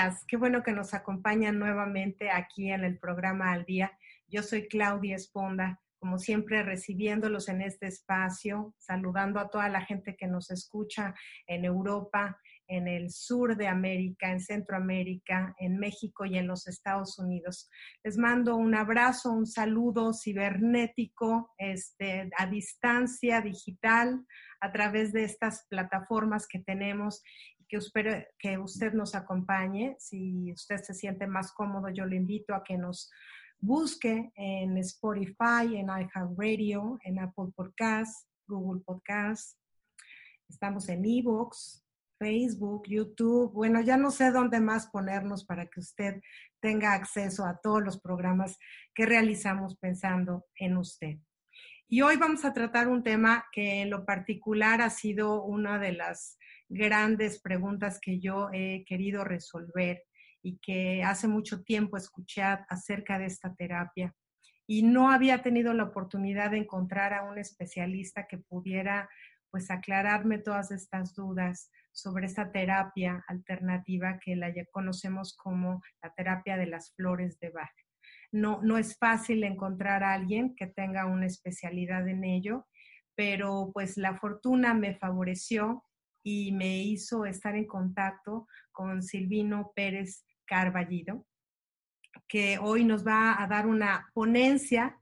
Días. Qué bueno que nos acompañan nuevamente aquí en el programa Al Día. Yo soy Claudia Esponda, como siempre recibiéndolos en este espacio, saludando a toda la gente que nos escucha en Europa, en el sur de América, en Centroamérica, en México y en los Estados Unidos. Les mando un abrazo, un saludo cibernético, este, a distancia digital, a través de estas plataformas que tenemos que espero que usted nos acompañe. Si usted se siente más cómodo, yo le invito a que nos busque en Spotify, en iHeartRadio, en Apple Podcasts, Google Podcasts. Estamos en Evox, Facebook, YouTube. Bueno, ya no sé dónde más ponernos para que usted tenga acceso a todos los programas que realizamos pensando en usted. Y hoy vamos a tratar un tema que en lo particular ha sido una de las grandes preguntas que yo he querido resolver y que hace mucho tiempo escuché acerca de esta terapia. Y no había tenido la oportunidad de encontrar a un especialista que pudiera pues aclararme todas estas dudas sobre esta terapia alternativa que la ya conocemos como la terapia de las flores de Bach. No, no es fácil encontrar a alguien que tenga una especialidad en ello, pero pues la fortuna me favoreció y me hizo estar en contacto con Silvino Pérez Carballido, que hoy nos va a dar una ponencia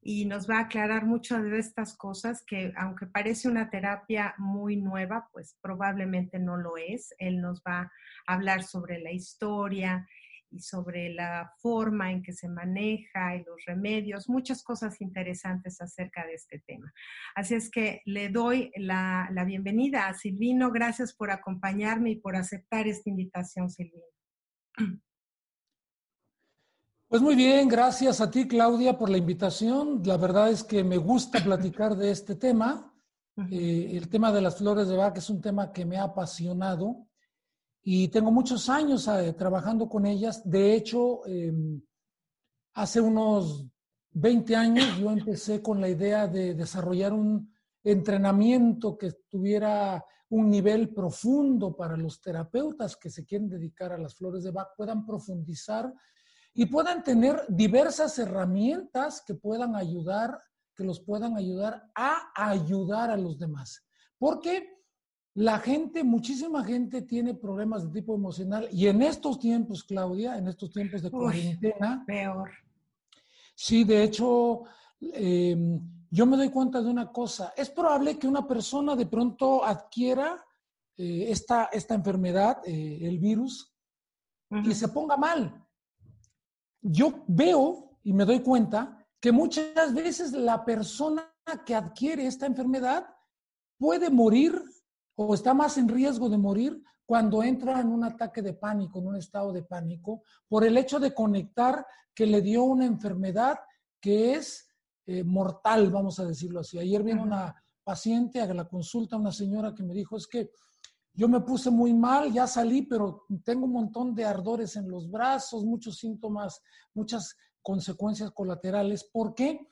y nos va a aclarar muchas de estas cosas que aunque parece una terapia muy nueva, pues probablemente no lo es. Él nos va a hablar sobre la historia y sobre la forma en que se maneja y los remedios, muchas cosas interesantes acerca de este tema. Así es que le doy la, la bienvenida a Silvino. Gracias por acompañarme y por aceptar esta invitación, Silvino. Pues muy bien, gracias a ti, Claudia, por la invitación. La verdad es que me gusta platicar de este tema. Eh, el tema de las flores de Bach es un tema que me ha apasionado y tengo muchos años eh, trabajando con ellas. De hecho, eh, hace unos 20 años yo empecé con la idea de desarrollar un entrenamiento que tuviera un nivel profundo para los terapeutas que se quieren dedicar a las flores de Bach, puedan profundizar y puedan tener diversas herramientas que puedan ayudar, que los puedan ayudar a ayudar a los demás. Porque la gente, muchísima gente tiene problemas de tipo emocional y en estos tiempos, Claudia, en estos tiempos de cuarentena. Peor. Sí, de hecho, eh, yo me doy cuenta de una cosa. Es probable que una persona de pronto adquiera eh, esta, esta enfermedad, eh, el virus, uh -huh. y se ponga mal. Yo veo y me doy cuenta que muchas veces la persona que adquiere esta enfermedad puede morir o está más en riesgo de morir cuando entra en un ataque de pánico, en un estado de pánico, por el hecho de conectar que le dio una enfermedad que es eh, mortal, vamos a decirlo así. Ayer vino una paciente a la consulta, una señora que me dijo, es que yo me puse muy mal, ya salí, pero tengo un montón de ardores en los brazos, muchos síntomas, muchas consecuencias colaterales. ¿Por qué?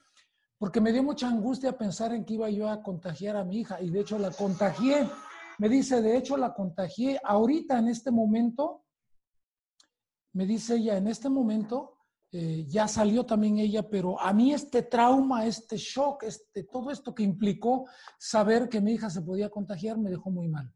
Porque me dio mucha angustia pensar en que iba yo a contagiar a mi hija y de hecho la contagié. Me dice, de hecho la contagié ahorita en este momento. Me dice ella, en este momento eh, ya salió también ella, pero a mí este trauma, este shock, este, todo esto que implicó saber que mi hija se podía contagiar me dejó muy mal.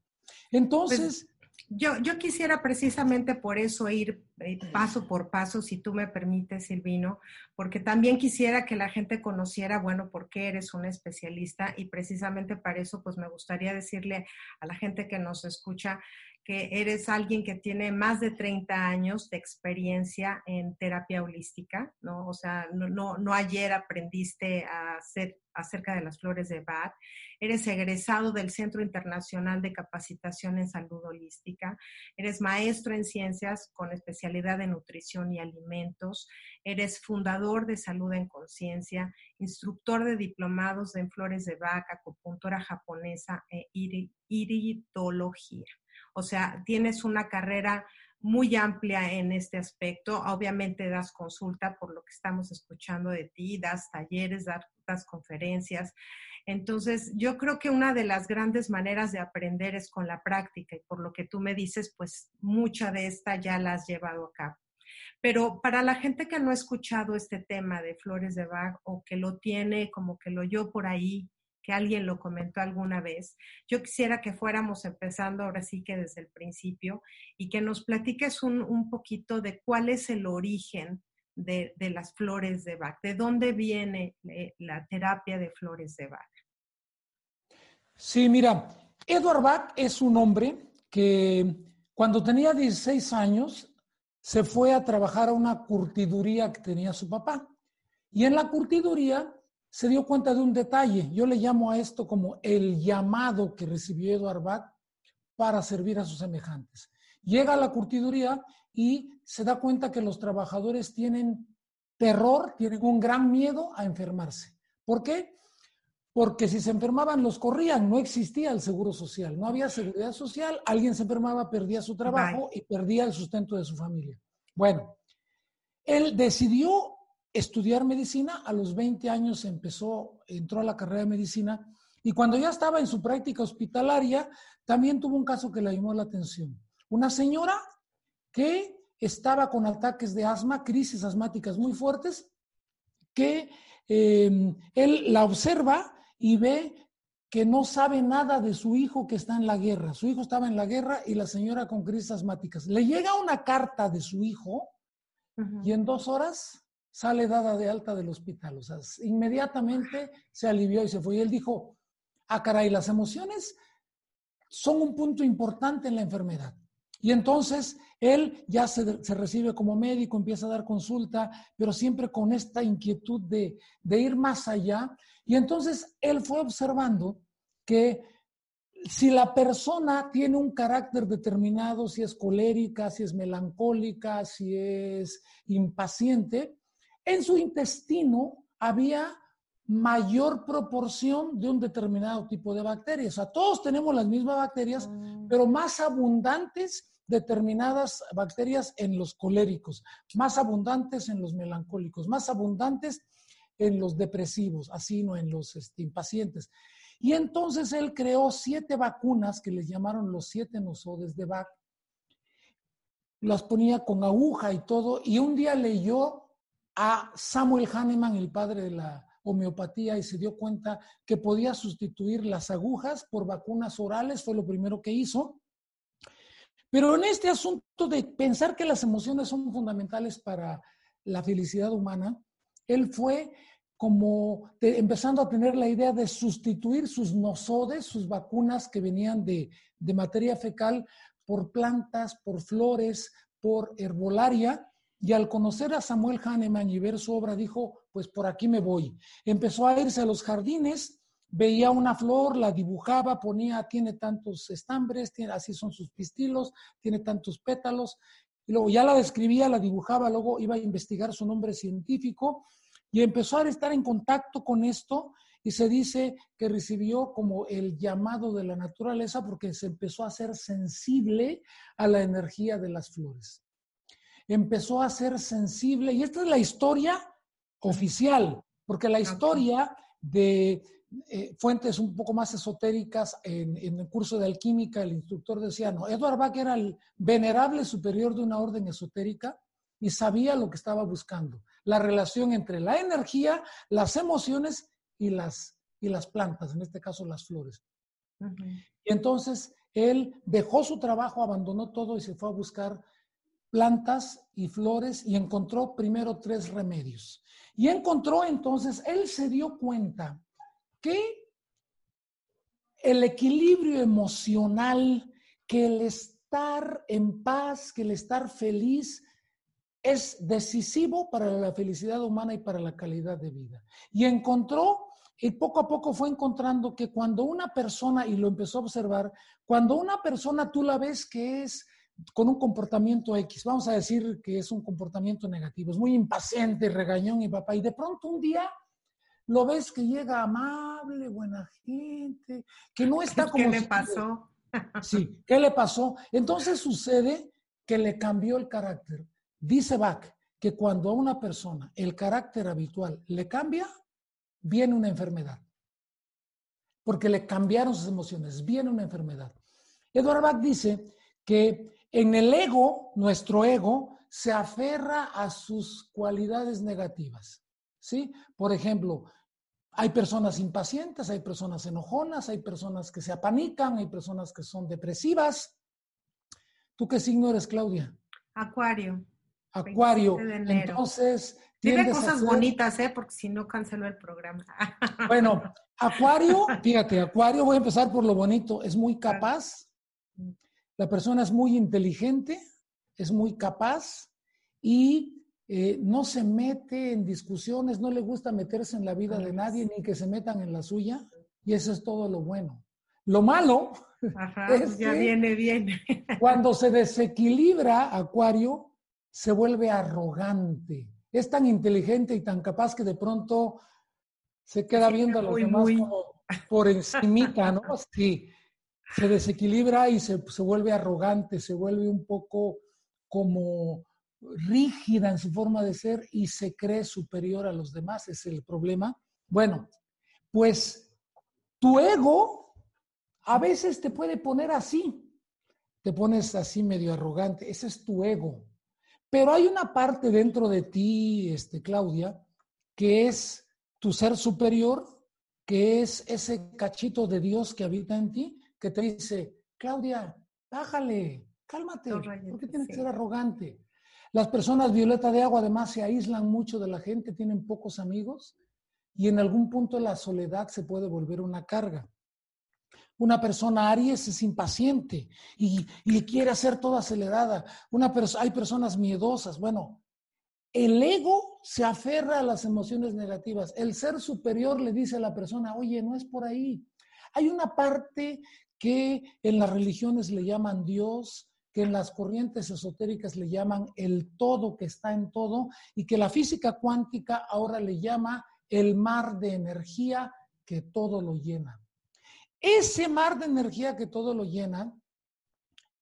Entonces... Yo, yo, quisiera precisamente por eso ir eh, paso por paso, si tú me permites, Silvino, porque también quisiera que la gente conociera, bueno, por qué eres un especialista y precisamente para eso, pues me gustaría decirle a la gente que nos escucha que eres alguien que tiene más de 30 años de experiencia en terapia holística, ¿no? O sea, no, no, no ayer aprendiste a hacer acerca de las flores de Bach, eres egresado del Centro Internacional de Capacitación en Salud Holística, eres maestro en ciencias con especialidad en nutrición y alimentos, eres fundador de Salud en Conciencia, instructor de diplomados en flores de Bach, acupuntura japonesa e iridología. O sea, tienes una carrera muy amplia en este aspecto. Obviamente das consulta por lo que estamos escuchando de ti, das talleres, das, conferencias. Entonces, yo creo que una de las grandes maneras de aprender es con la práctica y por lo que tú me dices, pues mucha de esta ya la has llevado a cabo. Pero para la gente que no ha escuchado este tema de flores de Bach o que lo tiene como que lo oyó por ahí que alguien lo comentó alguna vez. Yo quisiera que fuéramos empezando ahora sí que desde el principio y que nos platiques un, poquito de cuál es el origen de, las flores de Bach, de dónde viene eh, la terapia de flores de Bach. Sí, mira, Edward Bach es un hombre que cuando tenía 16 años se fue a trabajar a una curtiduría que tenía su papá. Y en la curtiduría se dio cuenta de un detalle. Yo le llamo a esto como el llamado que recibió Eduard Bach para servir a sus semejantes. Llega a la curtiduría y se da cuenta que los trabajadores tienen terror, tienen un gran miedo a enfermarse. ¿Por qué? Porque si se enfermaban los corrían, no existía el seguro social, no había seguridad social, alguien se enfermaba, perdía su trabajo y perdía el sustento de su familia. Bueno, él decidió estudiar medicina, a los 20 años empezó, entró a la carrera de medicina y cuando ya estaba en su práctica hospitalaria, también tuvo un caso que le llamó la atención. Una señora que estaba con ataques de asma, crisis asmáticas muy fuertes, que em, él la observa y ve que no sabe nada de su hijo que está en la guerra. Su hijo estaba en la guerra y la señora con crisis asmáticas. Le llega una carta de su hijo y en dos horas sale dada de alta del hospital. O sea, inmediatamente se alivió y se fue. Y él dijo, ah, caray, las emociones son un punto importante en la enfermedad. Y entonces él ya se, recibe como médico, empieza a dar consulta, pero siempre con esta inquietud de, de ir más allá. Y entonces él fue observando que si la persona tiene un carácter determinado, si es colérica, si es melancólica, si es impaciente, en su intestino había mayor proporción de un determinado tipo de bacterias. O sea, todos tenemos las mismas bacterias, mm. pero más abundantes determinadas bacterias en los coléricos, más abundantes en los melancólicos, más abundantes en los depresivos, así no en los este, impacientes. Y entonces él creó siete vacunas que les llamaron los siete nosodes de Bach. Las ponía con aguja y todo, y un día leyó a Samuel Hahnemann, el padre de la homeopatía, y se dio cuenta que podía sustituir las agujas por vacunas orales, fue lo primero que hizo. Pero en este asunto de pensar que las emociones son fundamentales para la felicidad humana, él fue como empezando a tener la idea de sustituir sus nosodes, sus vacunas que venían de, de materia fecal, por plantas, por flores, por herbolaria, y al conocer a Samuel Hahnemann y ver su obra, dijo, pues por aquí me voy. Empezó a irse a los jardines, veía una flor, la dibujaba, ponía, tiene tantos estambres, tiene, así son sus pistilos, tiene tantos pétalos, y luego ya la describía, la dibujaba, luego iba a investigar su nombre científico y empezó a estar en contacto con esto y se dice que recibió como el llamado de la naturaleza porque se empezó a ser sensible a la energía de las flores empezó a ser sensible, y esta es la historia oficial, porque la historia de eh, fuentes un poco más esotéricas en, el curso de alquímica, el instructor decía, no, Edward Bach era el venerable superior de una orden esotérica y sabía lo que estaba buscando. La relación entre la energía, las emociones y las, y las plantas, en este caso las flores. Y entonces él dejó su trabajo, abandonó todo y se fue a buscar plantas y flores y encontró primero tres remedios. Y encontró entonces, él se dio cuenta que el equilibrio emocional, que el estar en paz, que el estar feliz, es decisivo para la felicidad humana y para la calidad de vida. Y encontró, y poco a poco fue encontrando que cuando una persona, y lo empezó a observar, cuando una persona tú la ves que es con un comportamiento X, vamos a decir que es un comportamiento negativo, es muy impaciente, regañón y papá, y de pronto un día lo ves que llega amable, buena gente, que no está como... ¿Qué le pasó? Sí, ¿qué le pasó? Entonces sucede que le cambió el carácter. Dice Bach que cuando a una persona el carácter habitual le cambia, viene una enfermedad. Porque le cambiaron sus emociones, viene una enfermedad. Edward Bach dice que en el ego, nuestro ego, se aferra a sus cualidades negativas. ¿Sí? Por ejemplo, hay personas impacientes, hay personas enojonas, hay personas que se apanican, hay personas que son depresivas. ¿Tú qué signo eres, Claudia? Acuario. Acuario. Entonces, tiene cosas bonitas, ¿eh? Porque si no canceló el programa. Bueno, Acuario, fíjate, Acuario, voy a empezar por lo bonito, es muy capaz. La persona es muy inteligente, es muy capaz y eh, no se mete en discusiones, no le gusta meterse en la vida de nadie ni que se metan en la suya, y eso es todo lo bueno. Lo malo es ya viene bien. cuando se desequilibra Acuario, se vuelve arrogante. Es tan inteligente y tan capaz que de pronto se queda viendo a los demás como por encimita, ¿no? Sí, se desequilibra y se, se vuelve arrogante, se vuelve un poco como rígida en su forma de ser y se cree superior a los demás, es el problema. Bueno, pues tu ego a veces te puede poner así, te pones así medio arrogante, ese es tu ego. Pero hay una parte dentro de ti, este, Claudia, que es tu ser superior, que es ese cachito de Dios que habita en ti, que te dice, Claudia, bájale, cálmate, ¿por qué tienes que ser arrogante? Las personas violeta de agua además se aíslan mucho de la gente, tienen pocos amigos y en algún punto la soledad se puede volver una carga. Una persona Aries es impaciente y, quiere hacer todo acelerada. Una hay personas miedosas. Bueno, el ego se aferra a las emociones negativas. El ser superior le dice a la persona, oye, no es por ahí. Hay una parte que en las religiones le llaman Dios, que en las corrientes esotéricas le llaman el todo que está en todo y que la física cuántica ahora le llama el mar de energía que todo lo llena. Ese mar de energía que todo lo llena,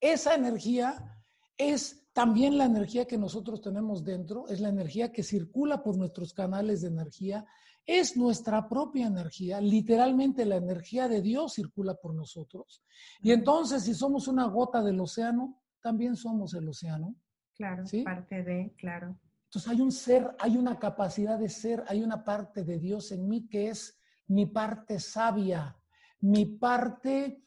esa energía es también la energía que nosotros tenemos dentro, es la energía que circula por nuestros canales de energía, es nuestra propia energía, literalmente la energía de Dios circula por nosotros. Y entonces, si somos una gota del océano, también somos el océano. Claro, ¿sí? parte de, claro. Entonces hay un ser, hay una capacidad de ser, hay una parte de Dios en mí que es mi parte sabia, mi parte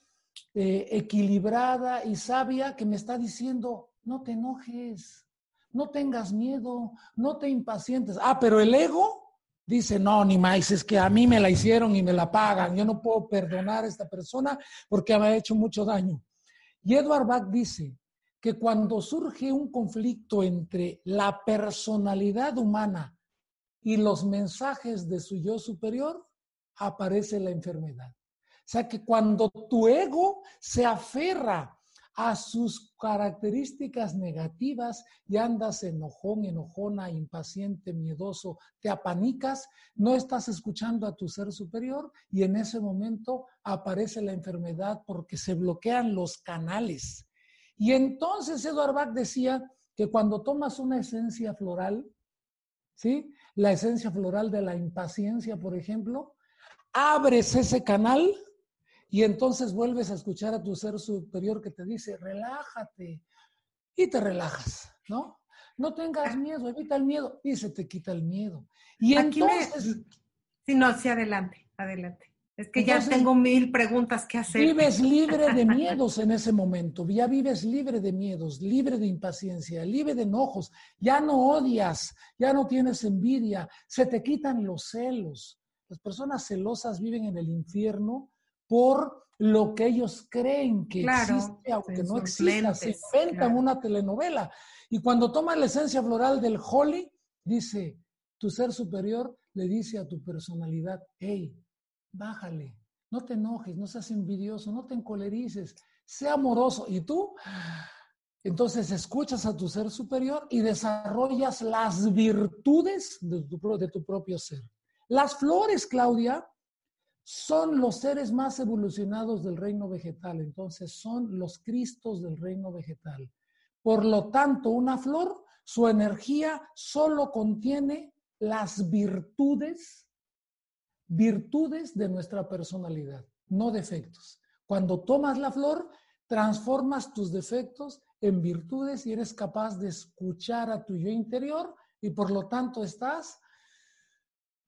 eh, equilibrada y sabia que me está diciendo, no te enojes, no tengas miedo, no te impacientes. Ah, pero el ego dice, no, ni más, es que a mí me la hicieron y me la pagan, yo no puedo perdonar a esta persona porque me ha hecho mucho daño. Y Edward Bach dice que cuando surge un conflicto entre la personalidad humana y los mensajes de su yo superior, aparece la enfermedad. O sea que cuando tu ego se aferra a sus características negativas y andas enojón, enojona, impaciente, miedoso, te apanicas, no estás escuchando a tu ser superior y en ese momento aparece la enfermedad porque se bloquean los canales. Y entonces Edward Bach decía que cuando tomas una esencia floral, ¿sí? La esencia floral de la impaciencia, por ejemplo, abres ese canal y entonces vuelves a escuchar a tu ser superior que te dice, relájate. Y te relajas, ¿no? no tengas miedo, evita el miedo y se te quita el miedo. Y Aquí me- entonces Sí, no, sí, adelante, adelante. Es que ya tengo mil preguntas que hacer. vives libre de miedos en ese momento, ya vives libre de miedos, libre de impaciencia, libre de enojos, ya no odias, ya no tienes envidia, se te quitan los celos. Las personas celosas viven en el infierno por lo que ellos creen que Claro, existe, aunque no exista, se inventan claro. una telenovela. Y cuando toman la esencia floral del Holly, dice, tu ser superior le dice a tu personalidad, hey, bájale, no te enojes, no seas envidioso, no te encolerices, sea amoroso. Y tú, entonces escuchas a tu ser superior y desarrollas las virtudes de tu, de tu propio ser. Las flores, Claudia, son los seres más evolucionados del reino vegetal, entonces son los cristos del reino vegetal. Por lo tanto, una flor, su energía solo contiene las virtudes, virtudes de nuestra personalidad, no defectos. Cuando tomas la flor, transformas tus defectos en virtudes y eres capaz de escuchar a tu yo interior y por lo tanto estás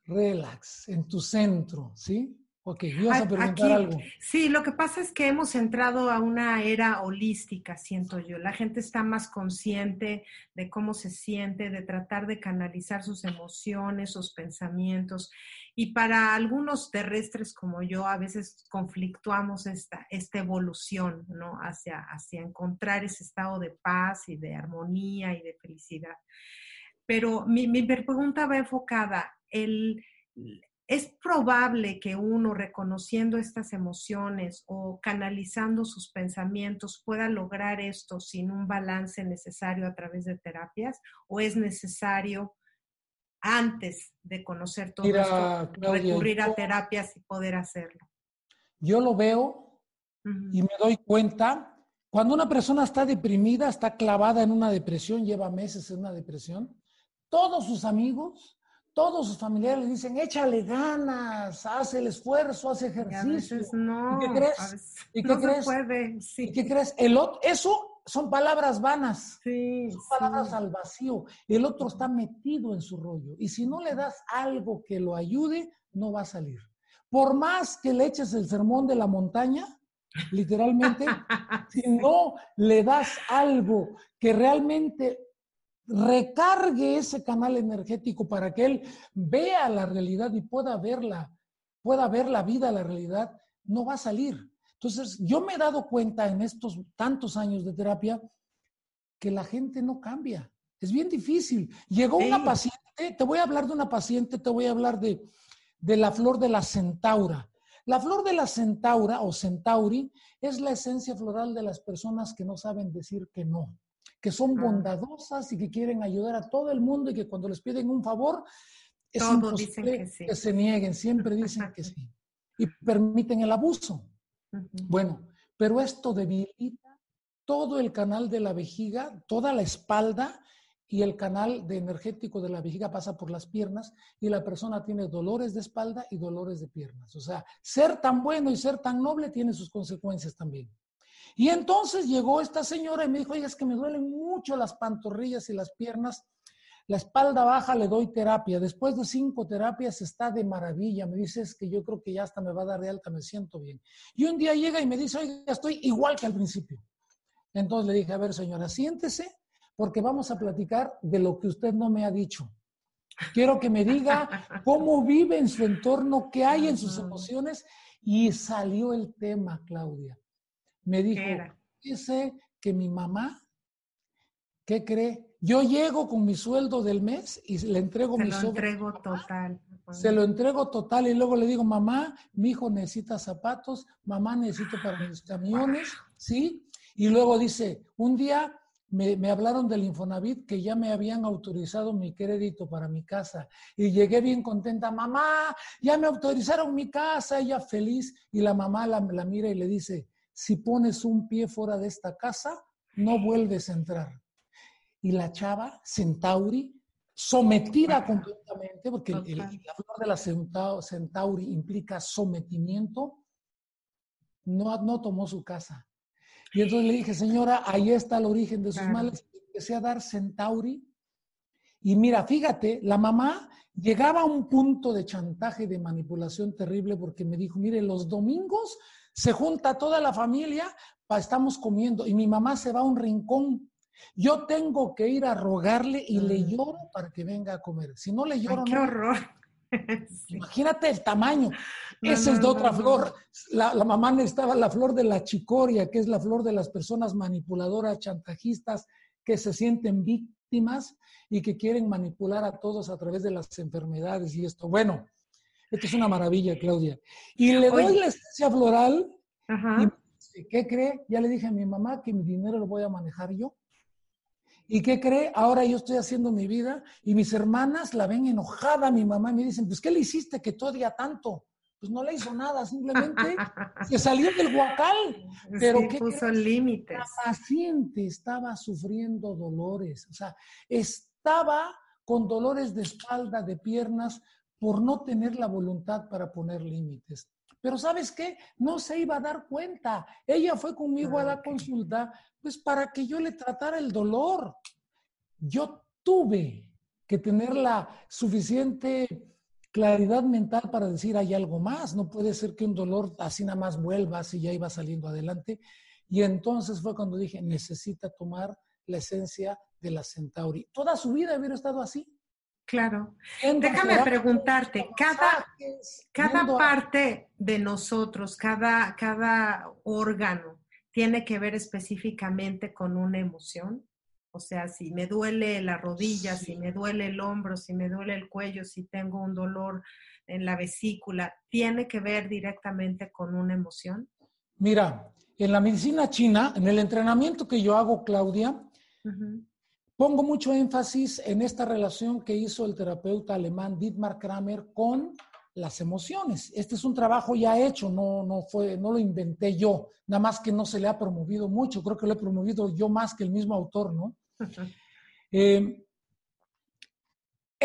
relax, en tu centro, ¿sí? Ok, ibas a preguntar aquí- algo. Sí, lo que pasa es que hemos entrado a una era holística, siento yo. La gente está más consciente de cómo se siente, de tratar de canalizar sus emociones, sus pensamientos. Y para algunos terrestres como yo, a veces conflictuamos esta, esta evolución, ¿no? Hacia, hacia encontrar ese estado de paz y de armonía y de felicidad. Pero mi, mi pregunta va enfocada, el, es probable que uno reconociendo estas emociones o canalizando sus pensamientos pueda lograr esto sin un balance necesario a través de terapias o es necesario antes de conocer todo Mira, esto Claudia, recurrir yo- a terapias y poder hacerlo. Yo lo veo y me doy cuenta, cuando una persona está deprimida, está clavada en una depresión, lleva meses en una depresión, todos sus amigos, todos sus familiares le dicen, échale ganas, haz el esfuerzo, haz Y a ejercicio. veces no, ¿Y qué crees? a veces ¿Y qué no crees? se puede. Sí, ¿Y qué crees? El otro, eso son palabras vanas. sí, Son palabras sí. al vacío. El otro está metido en su rollo. Y si no le das algo que lo ayude, no va a salir. Por más que le eches el sermón de la montaña, literalmente, si no le das algo que realmente recargue ese canal energético para que él vea la realidad y pueda verla, pueda ver la vida, la realidad, no va a salir. Entonces, yo me he dado cuenta en estos tantos años de terapia que la gente no cambia. Es bien difícil. Llegó una paciente, te voy a hablar de una paciente, te voy a hablar de, de la flor de la centaura. La flor de la centaura o centauri es la esencia floral de las personas que no saben decir que no, que son Ah. bondadosas y que quieren ayudar a todo el mundo y que cuando les piden un favor es Todos dicen que sí. que se nieguen, siempre dicen que sí y permiten el abuso. Bueno, pero esto debilita todo el canal de la vejiga, toda la espalda y el canal de energético de la vejiga pasa por las piernas y la persona tiene dolores de espalda y dolores de piernas. O sea, ser tan bueno y ser tan noble tiene sus consecuencias también. Y entonces llegó esta señora y me dijo, oye, es que me duelen mucho las pantorrillas y las piernas. La espalda baja le doy terapia. Después de cinco terapias está de maravilla. Me dice, es que yo creo que ya hasta me va a dar de alta, me siento bien. Y un día llega y me dice, oiga, estoy igual que al principio. Entonces le dije, a ver, señora, siéntese porque vamos a platicar de lo que usted no me ha dicho. Quiero que me diga cómo vive en su entorno, qué hay en sus emociones. Y salió el tema, Claudia. Me dijo, dice que mi mamá, ¿qué cree? Yo llego con mi sueldo del mes y le entrego Se mi lo sobre- entrego total. se lo entrego total y luego le digo, mamá, mi hijo necesita zapatos, mamá necesito para mis camiones, ¿sí? Y luego dice, un día me, me hablaron del Infonavit que ya me habían autorizado mi crédito para mi casa y llegué bien contenta, mamá, ya me autorizaron mi casa, ella feliz y la mamá la, la mira y le dice, si pones un pie fuera de esta casa, no vuelves a entrar. Y la chava, Centauri, sometida completamente, porque el- la flor de la Centau- Centauri implica sometimiento, no, no tomó su casa. Y entonces le dije, señora, ahí está el origen de sus Claro. males. Empecé a dar Centauri Y mira, fíjate, la mamá llegaba a un punto de chantaje, de manipulación terrible, porque me dijo, mire, los domingos se junta toda la familia, pa, estamos comiendo, y mi mamá se va a un rincón. Yo tengo que ir a rogarle y le Mm. lloro para que venga a comer. Si no le lloro, Ay, qué no. horror. Imagínate el tamaño. No, Esa es de otra no. flor. La, la mamá necesitaba la flor de la chicoria, que es la flor de las personas manipuladoras, chantajistas, que se sienten víctimas y que quieren manipular a todos a través de las enfermedades y esto. Bueno, esto es una maravilla, Claudia. Y le doy Oye. la esencia floral y Ajá. dice, ¿qué cree? Ya le dije a mi mamá que mi dinero lo voy a manejar yo. ¿Y qué cree? Ahora yo estoy haciendo mi vida y mis hermanas la ven enojada a mi mamá y me dicen, pues ¿qué le hiciste que te odia tanto? Pues no le hizo nada, simplemente se salió del guacal. Pero sí, ¿qué puso límites. La paciente estaba sufriendo dolores, o sea, estaba con dolores de espalda, de piernas, por no tener la voluntad para poner límites. Pero ¿sabes qué? No se iba a dar cuenta. Ella fue conmigo a la Ok. consulta, pues para que yo le tratara el dolor. Yo tuve que tener la suficiente claridad mental para decir hay algo más. No puede ser que un dolor así nada más vuelva, así ya iba saliendo adelante. Y entonces fue cuando dije, necesita tomar la esencia de la Centauri. Toda su vida hubiera estado así. Claro. Déjame preguntarte, cada, cada parte de nosotros, cada, cada órgano, tiene que ver específicamente con una emoción. O sea, si me duele la rodilla, Sí. si me duele el hombro, si me duele el cuello, si tengo un dolor en la vesícula, ¿tiene que ver directamente con una emoción? Mira, en la medicina china, en el entrenamiento que yo hago, Claudia. Pongo mucho énfasis en esta relación que hizo el terapeuta alemán Dietmar Kramer con las emociones. Este es un trabajo ya hecho, no, no, fue, no lo inventé yo, nada más que no se le ha promovido mucho, creo que lo he promovido yo más que el mismo autor, ¿no? Eh,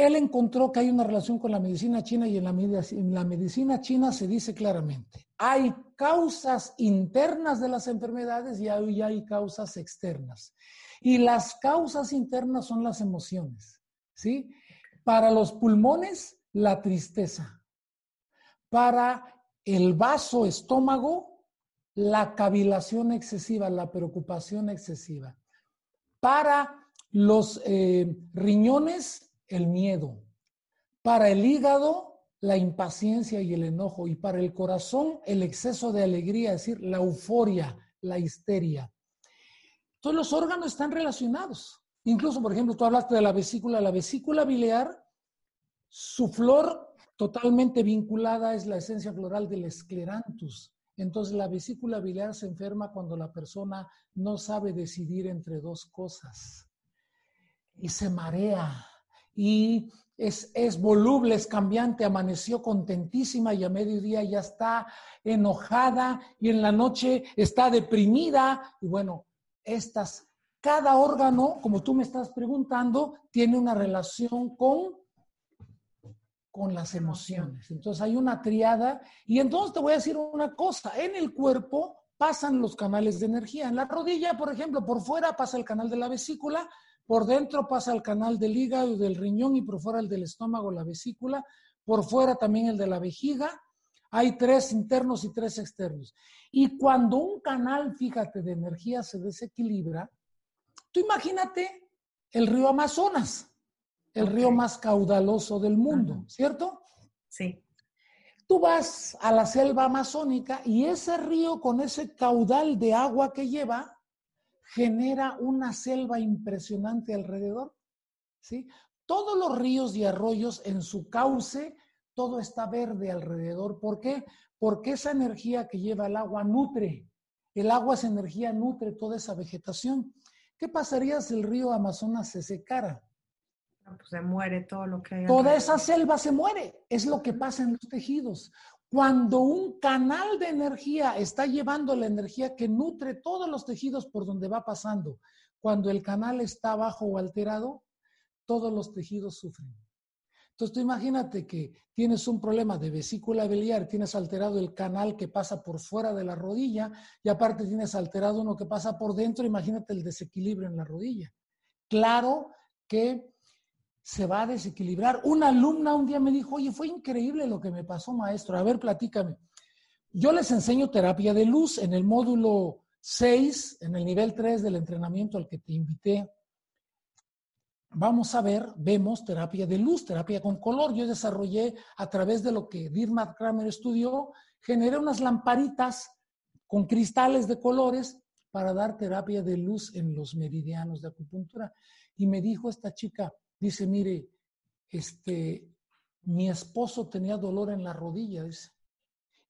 él encontró que hay una relación con la medicina china y en la, medicina china se dice claramente, hay causas internas de las enfermedades y hay, hay causas externas. Y las causas internas son las emociones, ¿sí? Para los pulmones, la tristeza. Para el vaso estómago, la cavilación excesiva, la preocupación excesiva. Para los eh, riñones, el miedo. Para el hígado, la impaciencia y el enojo. Y para el corazón, el exceso de alegría, es decir, la euforia, la histeria. Todos los órganos están relacionados. Incluso, por ejemplo, tú hablaste de la vesícula. La vesícula biliar, su flor totalmente vinculada es la esencia floral del escleranthus. Entonces, la vesícula biliar se enferma cuando la persona no sabe decidir entre dos cosas y se marea y es, es voluble, es cambiante, amaneció contentísima y a mediodía ya está enojada y en la noche está deprimida. Y bueno, estas, cada órgano, como tú me estás preguntando, tiene una relación con, con las emociones. Entonces hay una triada y entonces te voy a decir una cosa, en el cuerpo pasan los canales de energía. En la rodilla, por ejemplo, por fuera pasa el canal de la vesícula, por dentro pasa el canal del hígado y del riñón y por fuera el del estómago, la vesícula, por fuera también el de la vejiga. Hay tres internos y tres externos. Y cuando un canal, fíjate, de energía se desequilibra, tú imagínate el río Amazonas, el río más caudaloso del mundo. ¿cierto? Sí. Tú vas a la selva amazónica y ese río con ese caudal de agua que lleva genera una selva impresionante alrededor. ¿sí? Todos los ríos y arroyos en su cauce, todo está verde alrededor. ¿Por qué? Porque esa energía que lleva el agua nutre. El agua, esa energía nutre toda esa vegetación. ¿Qué pasaría si el río Amazonas se secara? No, pues se muere todo lo que hay. Toda esa selva se muere. Es lo que pasa en los tejidos. Cuando un canal de energía está llevando la energía que nutre todos los tejidos por donde va pasando, cuando el canal está bajo o alterado, todos los tejidos sufren. Entonces tú imagínate que tienes un problema de vesícula biliar, tienes alterado el canal que pasa por fuera de la rodilla y aparte tienes alterado uno que pasa por dentro, imagínate el desequilibrio en la rodilla. Claro que se va a desequilibrar. Una alumna un día me dijo, oye, fue increíble lo que me pasó, maestro. A ver, platícame. Yo les enseño terapia de luz en el módulo 6, en el nivel 3 del entrenamiento al que te invité. Vamos a ver, vemos terapia de luz, terapia con color. Yo desarrollé a través de lo que Dirmat Kramer estudió, generé unas lamparitas con cristales de colores para dar terapia de luz en los meridianos de acupuntura. Y me dijo esta chica, dice, mire, este, mi esposo tenía dolor en la rodilla, dice.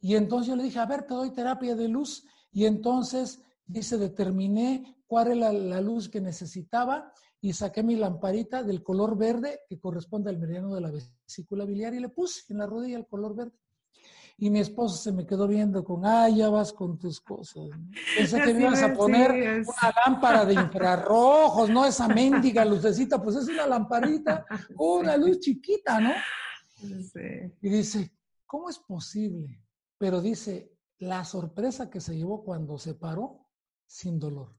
Y entonces yo le dije, a ver, te doy terapia de luz. Y entonces, dice, determiné cuál era la, luz que necesitaba y saqué mi lamparita del color verde que corresponde al meridiano de la vesícula biliar y le puse en la rodilla el color verde. Y mi esposo se me quedó viendo con, ah, ya vas con tus cosas. Pensé que me ibas a poner una lámpara de infrarrojos, ¿no? Esa mendiga lucecita, pues es una lamparita, una luz chiquita, ¿no? Y dice, ¿cómo es posible? Pero dice, la sorpresa que se llevó cuando se paró sin dolor.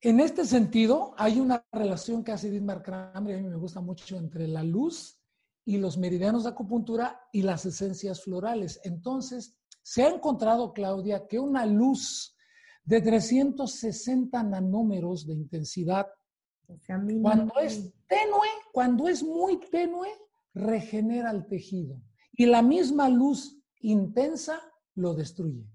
En este sentido, hay una relación que hace Dietmar Kramer, a mí me gusta mucho, entre la luz y los meridianos de acupuntura y las esencias florales. Entonces, se ha encontrado, Claudia, que una luz de 360 nanómetros de intensidad, cuando es tenue, cuando es muy tenue, regenera el tejido. Y la misma luz intensa lo destruye.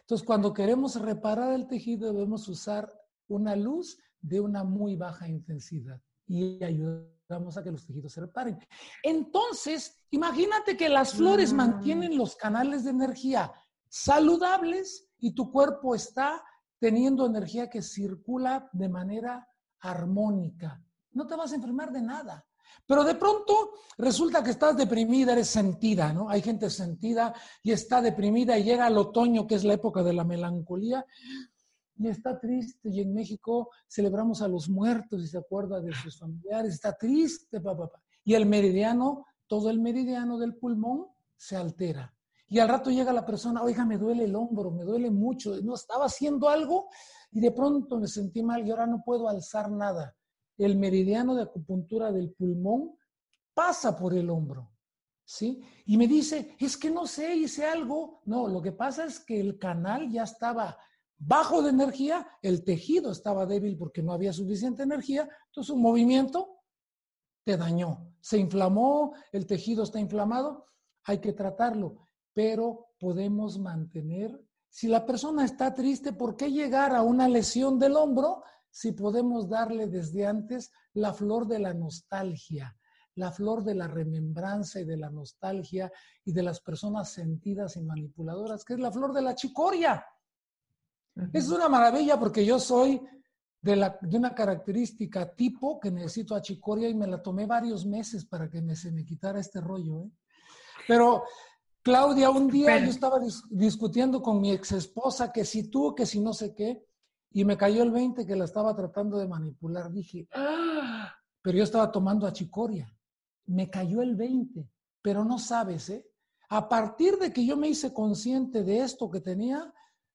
Entonces, cuando queremos reparar el tejido, debemos usar una luz de una muy baja intensidad y ayudar vamos a que los tejidos se reparen. Entonces, imagínate que las flores mm. mantienen los canales de energía saludables y tu cuerpo está teniendo energía que circula de manera armónica. No te vas a enfermar de nada. Pero de pronto resulta que estás deprimida, eres sentida, ¿no? Hay gente sentida y está deprimida y llega el otoño, que es la época de la melancolía, y está triste. Y en México celebramos a los muertos y se acuerda de sus familiares. Está triste, papá. Y el meridiano, todo el meridiano del pulmón se altera. Y al rato llega la persona, oiga, me duele el hombro, me duele mucho. No estaba haciendo algo y de pronto me sentí mal y ahora no puedo alzar nada. El meridiano de acupuntura del pulmón pasa por el hombro. ¿Sí? Y me dice, es que no sé, hice algo. No, lo que pasa es que el canal ya estaba bajo de energía, el tejido estaba débil porque no había suficiente energía, entonces un movimiento te dañó, se inflamó, el tejido está inflamado, hay que tratarlo, pero podemos mantener, si la persona está triste, ¿por qué llegar a una lesión del hombro si podemos darle desde antes la flor de la nostalgia? la flor de la remembranza y de la nostalgia y de las personas sentidas y manipuladoras, que es la flor de la chicoria. Es una maravilla porque yo soy de, la, de, una característica tipo que necesito achicoria y me la tomé varios meses para que me, se me quitara este rollo. ¿eh? Pero, Claudia, un día yo estaba discutiendo con mi ex esposa que si tú, que si no sé qué, y me cayó el 20 que la estaba tratando de manipular. Dije, ¡Ah! pero yo estaba tomando achicoria. Me cayó el 20, pero no sabes, ¿eh? A partir de que yo me hice consciente de esto que tenía,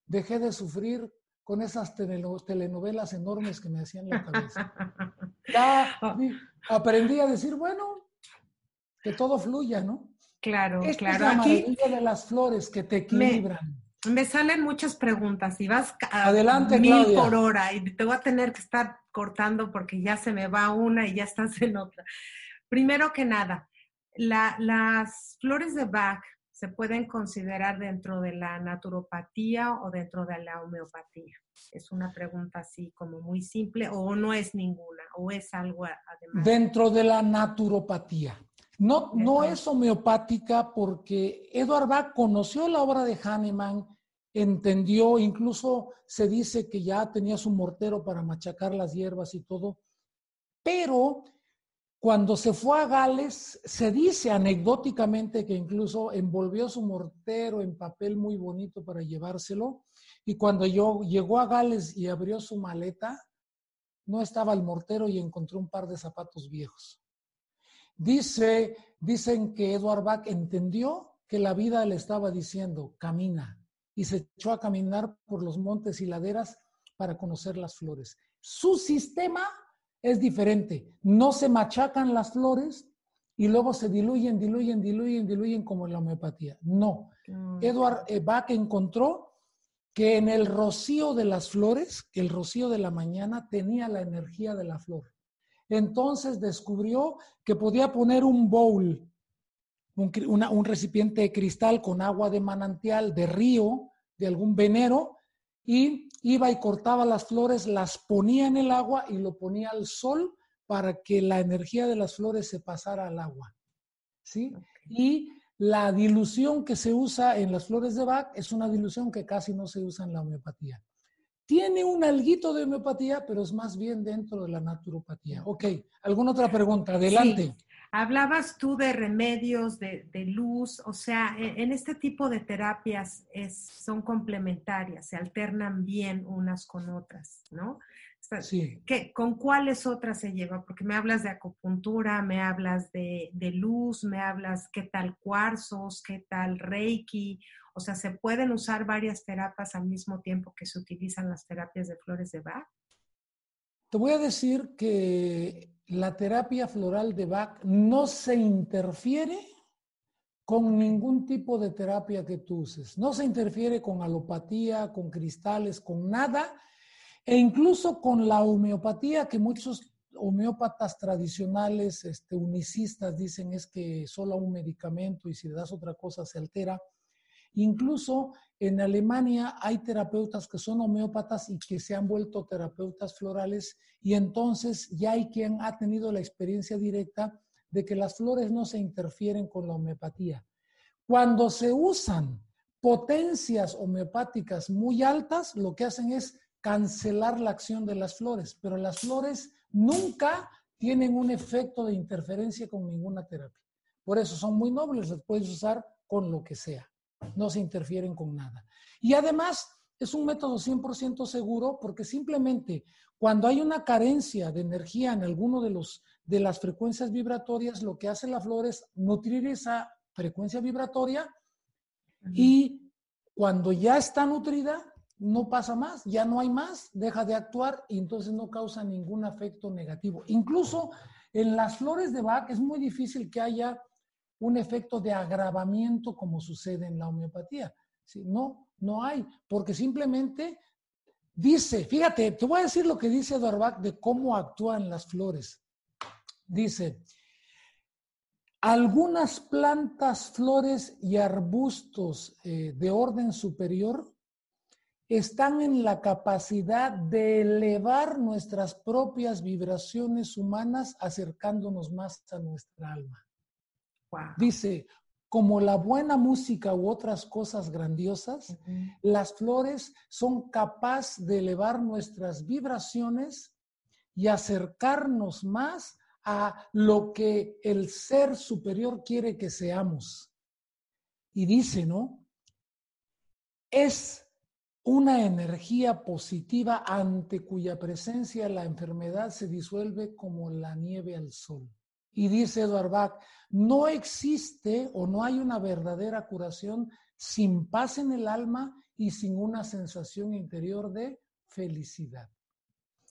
dejé de sufrir con esas telenovelas enormes que me hacían la cabeza. Ya aprendí a decir, bueno, que todo fluya, ¿no? Claro, Esta claro. Es la maravilla de las flores que te equilibran. Me, salen muchas preguntas y vas a Adelante, mil por hora y te voy a tener que estar cortando porque ya se me va una y ya estás en otra. Primero que nada, las flores de Bach se pueden considerar dentro de la naturopatía o dentro de la homeopatía? Es una pregunta así como muy simple o no es ninguna o es algo además. Dentro de la naturopatía. No, no es homeopática porque Edward Bach conoció la obra de Hahnemann, entendió, incluso se dice que ya tenía su mortero para machacar las hierbas y todo, pero cuando se fue a Gales, se dice anecdóticamente que incluso envolvió su mortero en papel muy bonito para llevárselo. Y cuando llegó a Gales y abrió su maleta, no estaba el mortero y encontró un par de zapatos viejos. Dice, dicen que Edward Bach entendió que la vida le estaba diciendo, camina, y se echó a caminar por los montes y laderas para conocer las flores. Su sistema es diferente. No se machacan las flores y luego se diluyen, diluyen, diluyen, diluyen como en la homeopatía. No. Mm. Edward Bach encontró que en el rocío de las flores, que el rocío de la mañana tenía la energía de la flor. Entonces descubrió que podía poner un bowl, un, una- un recipiente de cristal con agua de manantial, de río, de algún venero, y iba y cortaba las flores, las ponía en el agua y lo ponía al sol para que la energía de las flores se pasara al agua. ¿Sí? Y la dilución que se usa en las flores de Bach es una dilución que casi no se usa en la homeopatía. Tiene un alguito de homeopatía, pero es más bien dentro de la naturopatía. Ok, ¿alguna otra pregunta? Adelante. Hablabas tú de remedios, de, de luz, o sea, e- en, este tipo de terapias es, son complementarias, se alternan bien unas con otras, ¿no? Sí. ¿qué- ¿Con cuáles otras se lleva? Porque me hablas de acupuntura, me hablas de, de luz, me hablas qué tal cuarzos, qué tal reiki, o sea, ¿se pueden usar varias terapias al mismo tiempo que se utilizan las terapias de flores de Bach? Te voy a decir que la terapia floral de Bach no se interfiere con ningún tipo de terapia que tú uses. No se interfiere con alopatía, con cristales, con nada, e incluso con la homeopatía que muchos homeópatas tradicionales, este, unicistas, dicen es que solo un medicamento y si le das otra cosa se altera. Incluso en Alemania hay terapeutas que son homeópatas y que se han vuelto terapeutas florales y entonces ya hay quien ha tenido la experiencia directa de que las flores no se interfieren con la homeopatía. Cuando se usan potencias homeopáticas muy altas, lo que hacen es cancelar la acción de las flores, pero las flores nunca tienen un efecto de interferencia con ninguna terapia. Por eso son muy nobles, las puedes usar con lo que sea no se interfieren con nada. Y además es un método 100% seguro porque simplemente cuando hay una carencia de energía en alguno de, los, de las frecuencias vibratorias, lo que hace la flor es nutrir esa frecuencia vibratoria y cuando ya está nutrida, no pasa más, ya no hay más, deja de actuar y entonces no causa ningún efecto negativo. Incluso en las flores de Bach es muy difícil que haya un efecto de agravamiento como sucede en la homeopatía. ¿sí? No, no hay, porque simplemente dice, fíjate, te voy a decir lo que dice Darbach de cómo actúan las flores. Dice, algunas plantas, flores y arbustos eh, de orden superior están en la capacidad de elevar nuestras propias vibraciones humanas acercándonos más a nuestra alma. Wow. Dice, como la buena música u otras cosas grandiosas, las flores son capaces de elevar nuestras vibraciones y acercarnos más a lo que el ser superior quiere que seamos. Y dice, ¿no? Es una energía positiva ante cuya presencia la enfermedad se disuelve como la nieve al sol. Y dice Edward Bach, no existe o no hay una verdadera curación sin paz en el alma y sin una sensación interior de felicidad.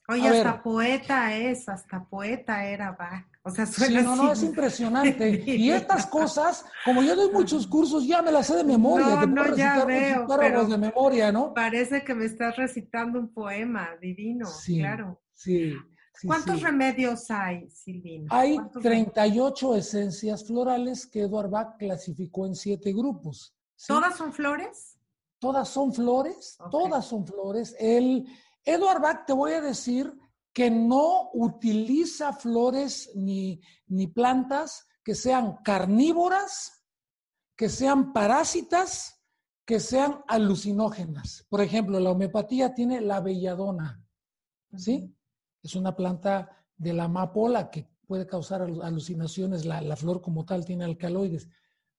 Oye, A ver. hasta poeta es, hasta poeta era Bach. O sea, Sí, suena no, no, así. es impresionante. Y estas cosas, como yo doy muchos cursos, ya me las sé de memoria. No, no, ya veo, pero- de memoria, ¿no? Parece que me estás recitando un poema divino, Sí, claro. Sí. Sí, ¿Cuántos sí. remedios hay, Silvina? Hay ¿Cuántos 38 esencias florales que Edward Bach clasificó en siete grupos. ¿sí? ¿Todas son flores? Todas son flores, todas son flores. El Edward Bach, te voy a decir que no utiliza flores ni, ni plantas que sean carnívoras, que sean parásitas, que sean alucinógenas. Por ejemplo, la homeopatía tiene la belladona, ¿sí? Es una planta de la amapola que puede causar alu- alucinaciones. La, la flor como tal tiene alcaloides.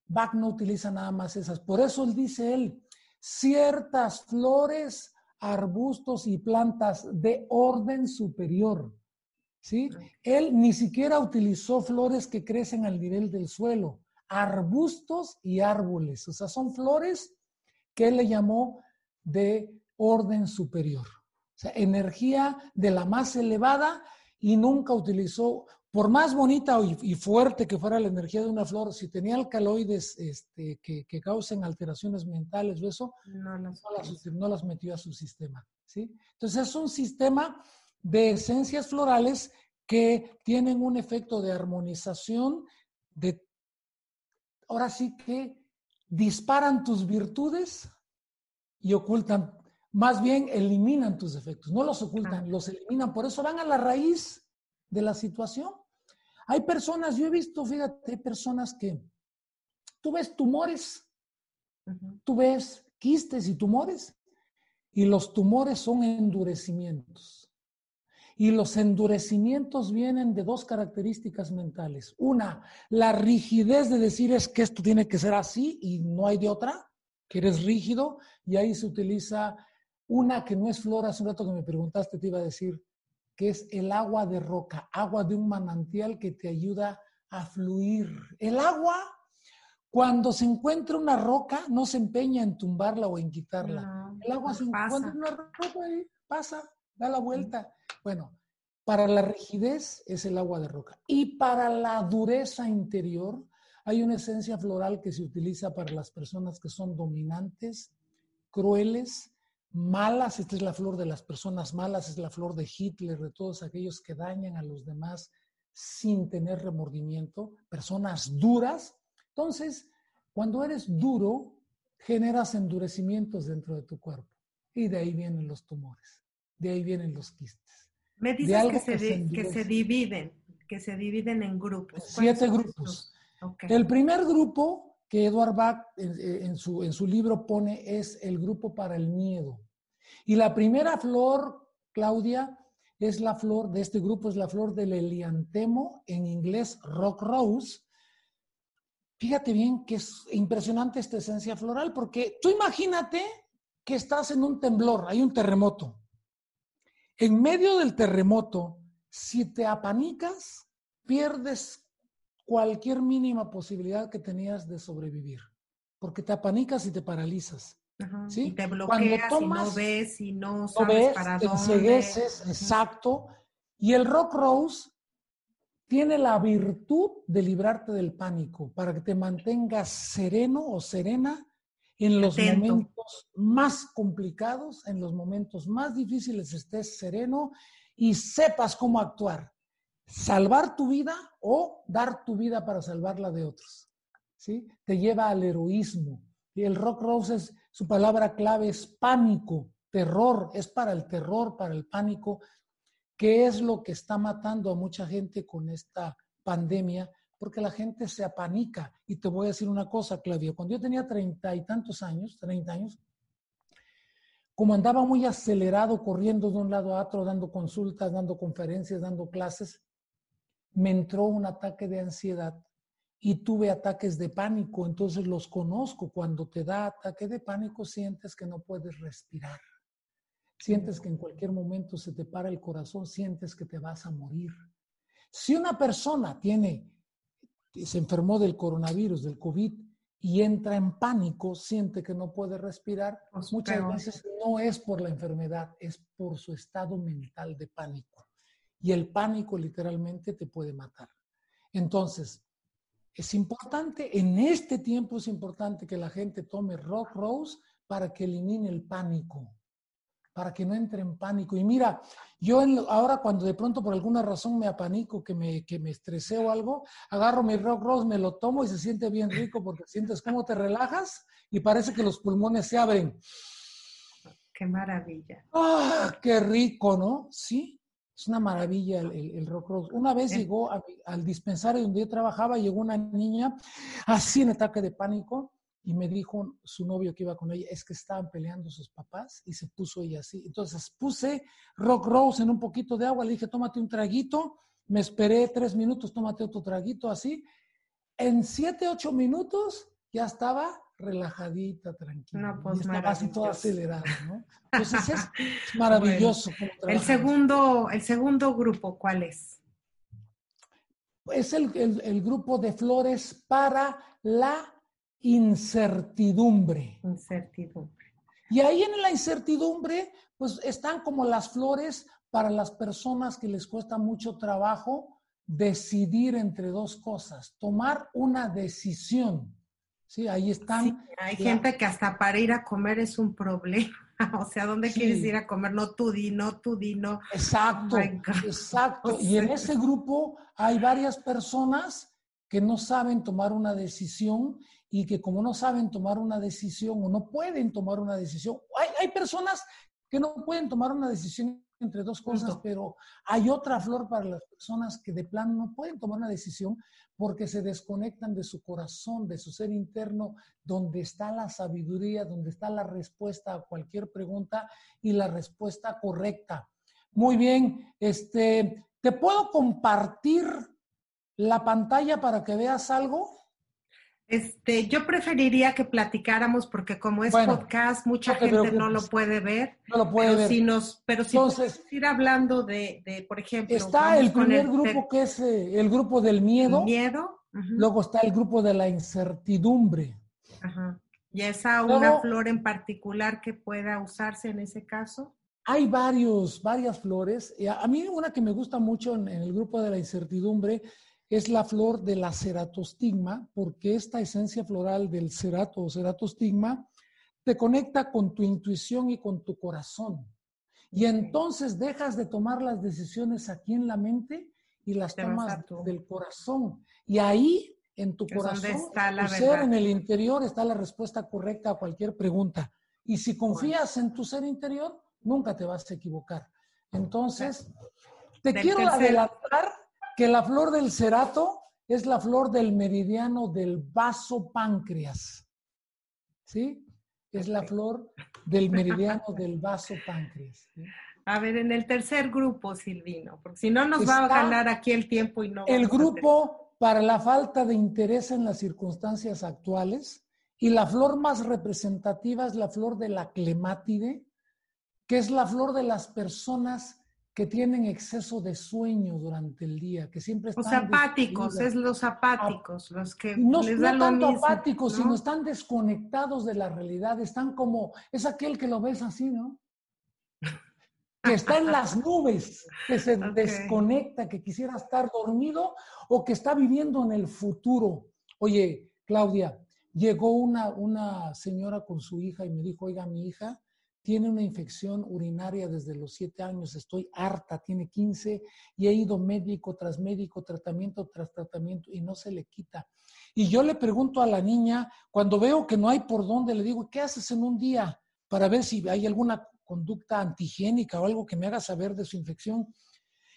Bach no utiliza nada más esas. Por eso él dice él, ciertas flores, arbustos y plantas de orden superior. ¿Sí? Él ni siquiera utilizó flores que crecen al nivel del suelo, arbustos y árboles. O sea, son flores que él le llamó de orden superior. O sea, energía de la más elevada y nunca utilizó, por más bonita y, fuerte que fuera la energía de una flor, si tenía alcaloides este, que, causen alteraciones mentales o eso, no las, metió a su sistema. ¿sí? Entonces es un sistema de esencias florales que tienen un efecto de armonización, de, ahora sí que disparan tus virtudes y ocultan, más bien eliminan tus defectos, no los ocultan, los eliminan, por eso van a la raíz de la situación. Hay personas, yo he visto, fíjate, hay personas que tú ves tumores, tú ves quistes y tumores, y los tumores son endurecimientos. Y los endurecimientos vienen de dos características mentales. Una, la rigidez de decir es que esto tiene que ser así y no hay de otra, que eres rígido, y ahí se utiliza una que no es flor, hace un rato que me preguntaste, te iba a decir, que es el agua de roca, agua de un manantial que te ayuda a fluir. El agua, cuando se encuentra una roca, no se empeña en tumbarla o en quitarla. el agua se encuentra en una roca y pasa, da la vuelta. Bueno, para la rigidez es el agua de roca. Y para la dureza interior, hay una esencia floral que se utiliza para las personas que son dominantes, crueles, malas, esta es la flor de las personas malas, es la flor de Hitler, de todos aquellos que dañan a los demás sin tener remordimiento, personas duras. Entonces, cuando eres duro, generas endurecimientos dentro de tu cuerpo y de ahí vienen los tumores, de ahí vienen los quistes. Me dices que se, que, se dividen, que se dividen en grupos. Siete grupos. El primer grupo que Edward Bach en, su, en su libro pone es el grupo para el miedo. Y la primera flor, Claudia, es la flor de este grupo, es la flor del eliantemo, en inglés rock rose. Fíjate bien que es impresionante esta esencia floral, porque tú imagínate que estás en un temblor, hay un terremoto. En medio del terremoto, si te apanicas, pierdes cualquier mínima posibilidad que tenías de sobrevivir, porque te apanicas y te paralizas. ¿sí? Y te bloqueas y no ves y no sabes para dónde. exacto. Y el Rock Rose tiene la virtud de librarte del pánico para que te mantengas sereno o serena en los momentos más complicados, en los momentos más difíciles estés sereno y sepas cómo actuar. Salvar tu vida o dar tu vida para salvarla de otros. ¿sí? Te lleva al heroísmo. Y el rock rose es, su palabra clave es pánico, terror, es para el terror, para el pánico, que es lo que está matando a mucha gente con esta pandemia, porque la gente se apanica. Y te voy a decir una cosa, Claudia, cuando yo tenía treinta y tantos años, treinta años, como andaba muy acelerado, corriendo de un lado a otro, dando consultas, dando conferencias, dando clases, me entró un ataque de ansiedad y tuve ataques de pánico, entonces los conozco. Cuando te da ataque de pánico sientes que no puedes respirar, sientes que en cualquier momento se te para el corazón, sientes que te vas a morir. Si una persona tiene, se enfermó del coronavirus, del COVID, y entra en pánico, siente que no puede respirar, pues muchas veces no es por la enfermedad, es por su estado mental de pánico. Y el pánico literalmente te puede matar. Entonces, es importante, en este tiempo es importante que la gente tome Rock Rose para que elimine el pánico, para que no entre en pánico. Y mira, yo ahora cuando de pronto por alguna razón me apanico, que me, que me estresé o algo, agarro mi Rock Rose, me lo tomo y se siente bien rico porque sientes cómo te relajas y parece que los pulmones se abren. Qué maravilla. ¡Ah, qué rico, ¿no? Sí, es una maravilla el, rock rock. Una vez llegó al dispensario donde yo trabajaba, llegó una niña así en ataque de pánico y me dijo su novio que iba con ella, es que estaban peleando sus papás y se puso ella así. Entonces puse Rock Rose en un poquito de agua, le dije, tómate un traguito, me esperé tres minutos, tómate otro traguito, así. En siete, ocho minutos ya estaba relajadita, tranquila. No, pues y así toda acelerada, ¿no? Entonces es, maravilloso. el, segundo, el segundo grupo, ¿cuál es? Es el, el, grupo de flores para la incertidumbre. Incertidumbre. Y ahí en la incertidumbre, pues están como las flores para las personas que les cuesta mucho trabajo decidir entre dos cosas, tomar una decisión. Sí, ahí están. hay gente que hasta para ir a comer es un problema. O sea, ¿dónde quieres ir a comer? No tú di, no tú di, no. Exacto, exacto. Y en ese grupo hay varias personas que no saben tomar una decisión y que como no saben tomar una decisión o no pueden tomar una decisión, hay, hay personas que no pueden tomar una decisión entre dos cosas, pero hay otra flor para las personas que de plano no pueden tomar una decisión porque se desconectan de su corazón, de su ser interno, donde está la sabiduría, donde está la respuesta a cualquier pregunta y la respuesta correcta. Muy bien, este, ¿te puedo compartir la pantalla para que veas algo? Este, yo preferiría que platicáramos porque como es podcast, mucha gente no lo puede ver. No lo puede pero ver. Si nos, pero si Entonces, ir hablando de, de, por ejemplo. Está el primer grupo que es eh, el grupo del miedo. Miedo. Luego está el grupo de la incertidumbre. Ajá. ¿Y esa una flor en particular que pueda usarse en ese caso? Hay varios, varias flores. A mí una que me gusta mucho en el grupo de la incertidumbre es la flor de la ceratostigma, porque esta esencia floral del cerato o ceratostigma te conecta con tu intuición y con tu corazón. Y entonces dejas de tomar las decisiones aquí en la mente y las tomas del corazón. Y ahí, en tu corazón, tu ser en el interior, está la respuesta correcta a cualquier pregunta. Y si confías en tu ser interior, nunca te vas a equivocar. Entonces, te quiero adelantar que la flor del cerato es la flor del meridiano del vaso páncreas. ¿Sí? Es la flor del meridiano del vaso páncreas. A ver, en el tercer grupo, Silvino, porque si no nos va a ganar aquí el tiempo y no. El grupo para la falta de interés en las circunstancias actuales y la flor más representativa es la flor de la clemátide, que es la flor de las personas que tienen exceso de sueño durante el día, que siempre están... Los apáticos, es los apáticos, los que no, les no tanto apáticos, sino están desconectados de la realidad, están como, es aquel que lo ves así, ¿no? que está en las nubes, que se desconecta, que quisiera estar dormido o que está viviendo en el futuro. Oye, Claudia, llegó una, una señora con su hija y me dijo, oiga, mi hija tiene una infección urinaria desde los siete años, estoy harta, tiene 15 y he ido médico tras médico, tratamiento tras tratamiento y no se le quita. Y yo le pregunto a la niña, cuando veo que no hay por dónde, le digo, ¿qué haces en un día para ver si hay alguna conducta antigénica o algo que me haga saber de su infección?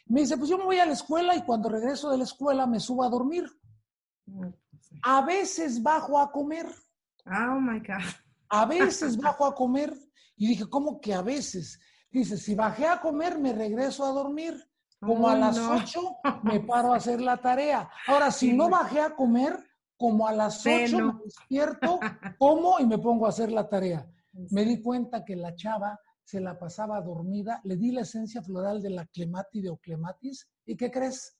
Me dice, pues yo me voy a la escuela y cuando regreso de la escuela me subo a dormir. A veces bajo a comer. Oh my God. A veces bajo a comer y dije, ¿cómo que a veces? Dice, si bajé a comer, me regreso a dormir. Como a las ocho me paro a hacer la tarea. Ahora, si no bajé a comer, como a las ocho me despierto, como y me pongo a hacer la tarea. Me di cuenta que la chava se la pasaba dormida, le di la esencia floral de la clemátide o clematis, ¿y qué crees?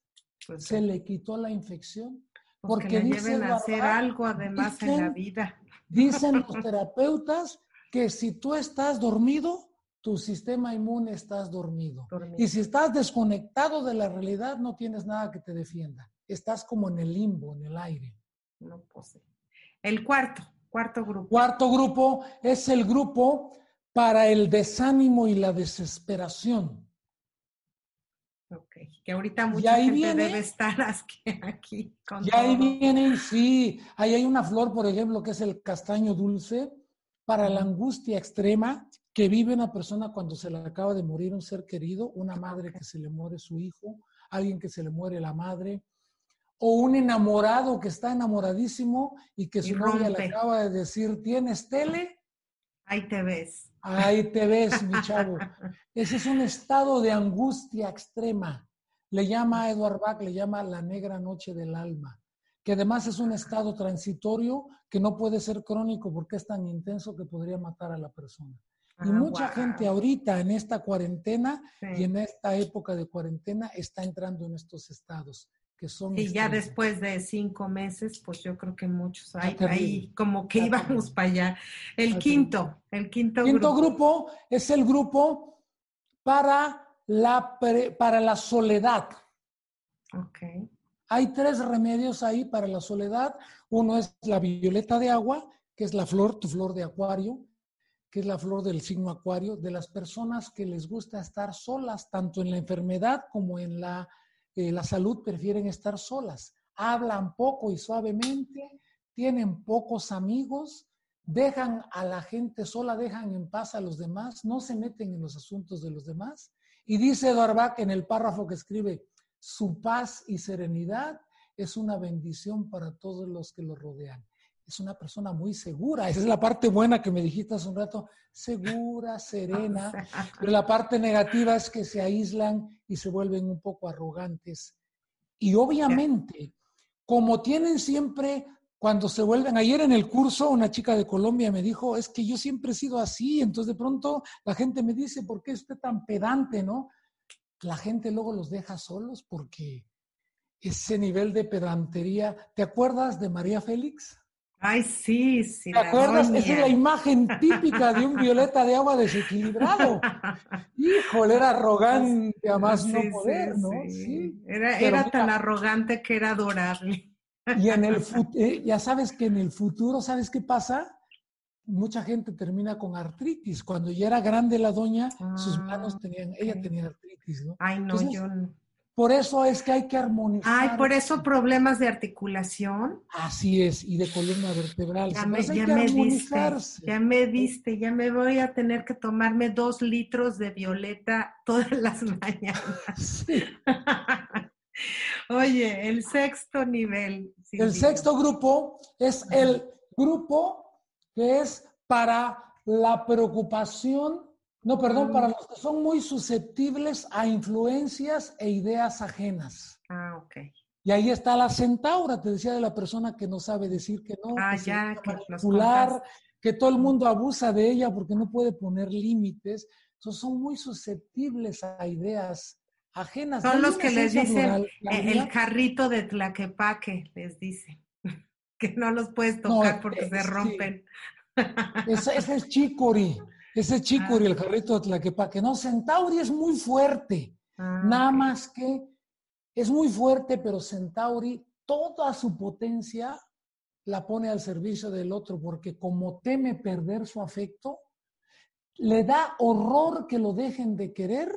Pues se le quitó la infección. Pues porque, dicen hacer algo además en la vida. Dicen los terapeutas que si tú estás dormido, tu sistema inmune estás dormido. Y si estás desconectado de la realidad, no tienes nada que te defienda. Estás como en el limbo, en el aire. No posee. El cuarto, cuarto grupo. Cuarto grupo es el grupo para el desánimo y la desesperación. Ok, que ahorita mucha gente debe estar aquí. Con y ahí viene, sí, ahí hay una flor, por ejemplo, que es el castaño dulce, para la angustia extrema que vive una persona cuando se le acaba de morir un ser querido, una madre que se le muere su hijo, alguien que se le muere la madre, o un enamorado que está enamoradísimo y que su novia le acaba de decir, ¿tienes tele? Ahí te ves. Ahí te ves, mi chavo. Ese es un estado de angustia extrema. Le llama a Edward Bach, le llama la negra noche del alma que además es un estado transitorio que no puede ser crónico porque es tan intenso que podría matar a la persona. y ah, mucha gente ahorita en esta cuarentena y en esta época de cuarentena está entrando en estos estados. Que son... Y ya después de cinco meses, pues yo creo que muchos terrible. ahí como que íbamos para allá. El quinto, el quinto, Quinto grupo. grupo es el grupo para la, pre- para la soledad. Ok. Hay tres remedios ahí para la soledad. Uno es la violeta de agua, que es la flor, tu flor de acuario, que es la flor del signo acuario, de las personas que les gusta estar solas, tanto en la enfermedad como en la, eh, la salud, prefieren estar solas. Hablan poco y suavemente, tienen pocos amigos, dejan a la gente sola, dejan en paz a los demás, no se meten en los asuntos de los demás. Y dice Eduard Bach en el párrafo que escribe, su paz y serenidad es una bendición para todos los que lo rodean. Es una persona muy segura. Esa es la parte buena que me dijiste hace un rato. Segura, serena. Pero la parte negativa es que se aíslan y se vuelven un poco arrogantes. Y obviamente, como tienen siempre, cuando se vuelven, ayer en el curso una chica de Colombia me dijo, es que yo siempre he sido así, entonces de pronto la gente me dice, ¿por qué usted tan pedante, no? La gente luego los deja solos porque ese nivel de pedantería, ¿te acuerdas de María Félix? Ay, sí, sí. ¿Te acuerdas? Esa es la imagen típica de un violeta de agua desequilibrado. Híjole, era arrogante a más no Sí, sí, poder, ¿no? sí. Era, era mira, tan arrogante que era adorable. Y en el eh, ya sabes que en el futuro, ¿sabes qué pasa? Mucha gente termina con artritis. Cuando ya era grande la doña, sus Ah, manos tenían, ella tenía artritis, ¿no? Ay, no, Entonces, yo no. Por eso es que hay que armonizar. Ay, por eso problemas de articulación. Así es, y de columna vertebral. Ya me, ya me diste, ya me diste, ya me voy a tener que tomarme dos litros de violeta todas las mañanas. Sí. Oye, el sexto nivel. El sexto grupo es el grupo que es para la preocupación, no, perdón, Mm. para los que son muy susceptibles a influencias e ideas ajenas. Ah, ok. Y ahí está la centaura, te decía de la persona que no sabe decir que no, Ah, que ya, que manipular, que todo el mundo abusa de ella porque no puede poner límites. Entonces son muy susceptibles a ideas ajenas. Son los que les dicen Claudia, el carrito de Tlaquepaque, les dice. Que no los puedes No, tocar porque eh, se sí. rompen. Ese, ese es Chicori, ese es Chicori, el jarrito de Tlaquepaque. No, Centauri es muy fuerte, Ah, nada más que es muy fuerte, pero Centauri toda su potencia la pone al servicio del otro, porque como teme perder su afecto, le da horror que lo dejen de querer,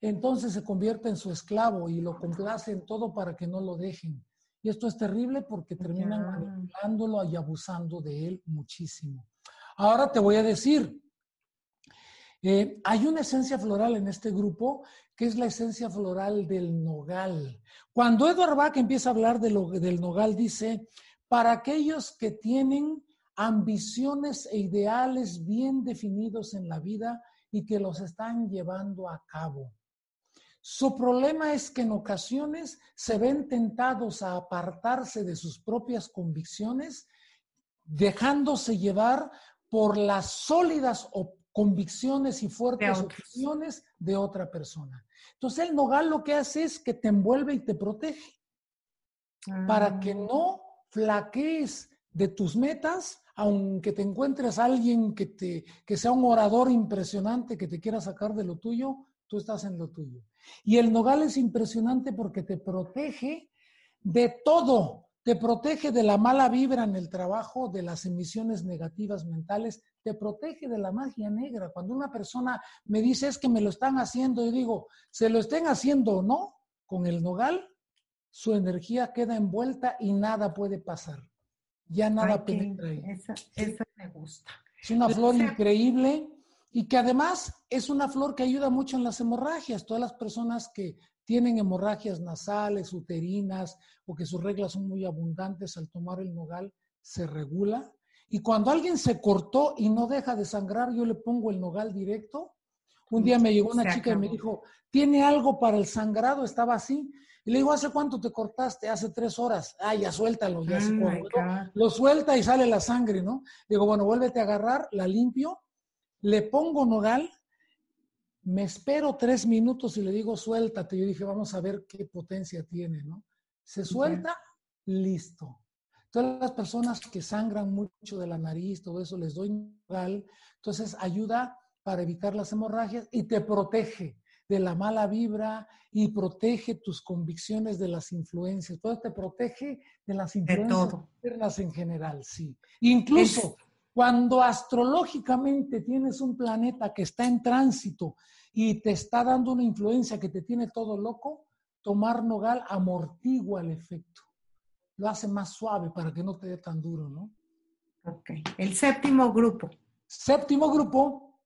entonces se convierte en su esclavo y lo complace en todo para que no lo dejen. Y esto es terrible porque terminan manipulándolo y abusando de él muchísimo. Ahora te voy a decir, eh, hay una esencia floral en este grupo que es la esencia floral del nogal. Cuando Edward Bach empieza a hablar de lo- del nogal, dice, para aquellos que tienen ambiciones e ideales bien definidos en la vida y que los están llevando a cabo. Su problema es que en ocasiones se ven tentados a apartarse de sus propias convicciones, dejándose llevar por las sólidas o- convicciones y fuertes opiniones de otra persona. Entonces el nogal lo que hace es que te envuelve y te protege para que Ah, no flaquees de tus metas, aunque te encuentres a alguien que, te, que sea un orador impresionante que te quiera sacar de lo tuyo, tú estás en lo tuyo. Y el nogal es impresionante porque te protege de todo, te protege de la mala vibra en el trabajo, de las emisiones negativas mentales, te protege de la magia negra. Cuando una persona me dice es que me lo están haciendo, yo digo, se lo estén haciendo o no, con el nogal, su energía queda envuelta y nada puede pasar. Ya nada ay, penetra ahí. esa, esa me gusta. Es una flor Sí. increíble y que además es una flor que ayuda mucho en las hemorragias. Todas las personas que tienen hemorragias nasales, uterinas o que sus reglas son muy abundantes al tomar el nogal, se regula. Y cuando alguien se cortó y no deja de sangrar, yo le pongo el nogal directo. Un día me llegó una chica y me dijo, ¿tiene algo para el sangrado? Estaba así. Y le digo, ¿hace cuánto te cortaste? Hace tres horas. Ah, ya suéltalo, ya se Oh my coaguló". God. Lo suelta y sale la sangre, ¿no? Digo, bueno, vuélvete a agarrar, la limpio, le pongo nogal, me espero tres minutos y le digo, suéltate. Yo dije, vamos a ver qué potencia tiene, ¿no? Se suelta, listo. Todas las personas que sangran mucho de la nariz, todo eso, les doy nogal. Entonces ayuda para evitar las hemorragias y te protege de la mala vibra y protege tus convicciones de las influencias. Todo te protege de las influencias externas en general, sí. Incluso cuando astrológicamente tienes un planeta que está en tránsito y te está dando una influencia que te tiene todo loco, tomar nogal amortigua el efecto. Lo hace más suave para que no te dé tan duro, ¿no? Ok. El séptimo grupo. Séptimo grupo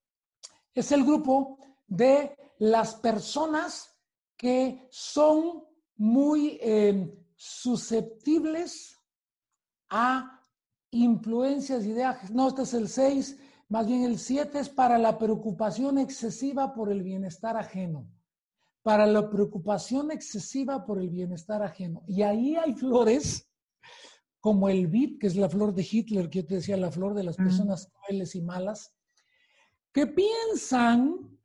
es el grupo de las personas que son muy eh, susceptibles a influencias y ideas. No, este es el 6, más bien el 7 es para la preocupación excesiva por el bienestar ajeno. Para la preocupación excesiva por el bienestar ajeno. Y ahí hay flores como el vid, que es la flor de Hitler, que yo te decía, la flor de las personas crueles y malas, que piensan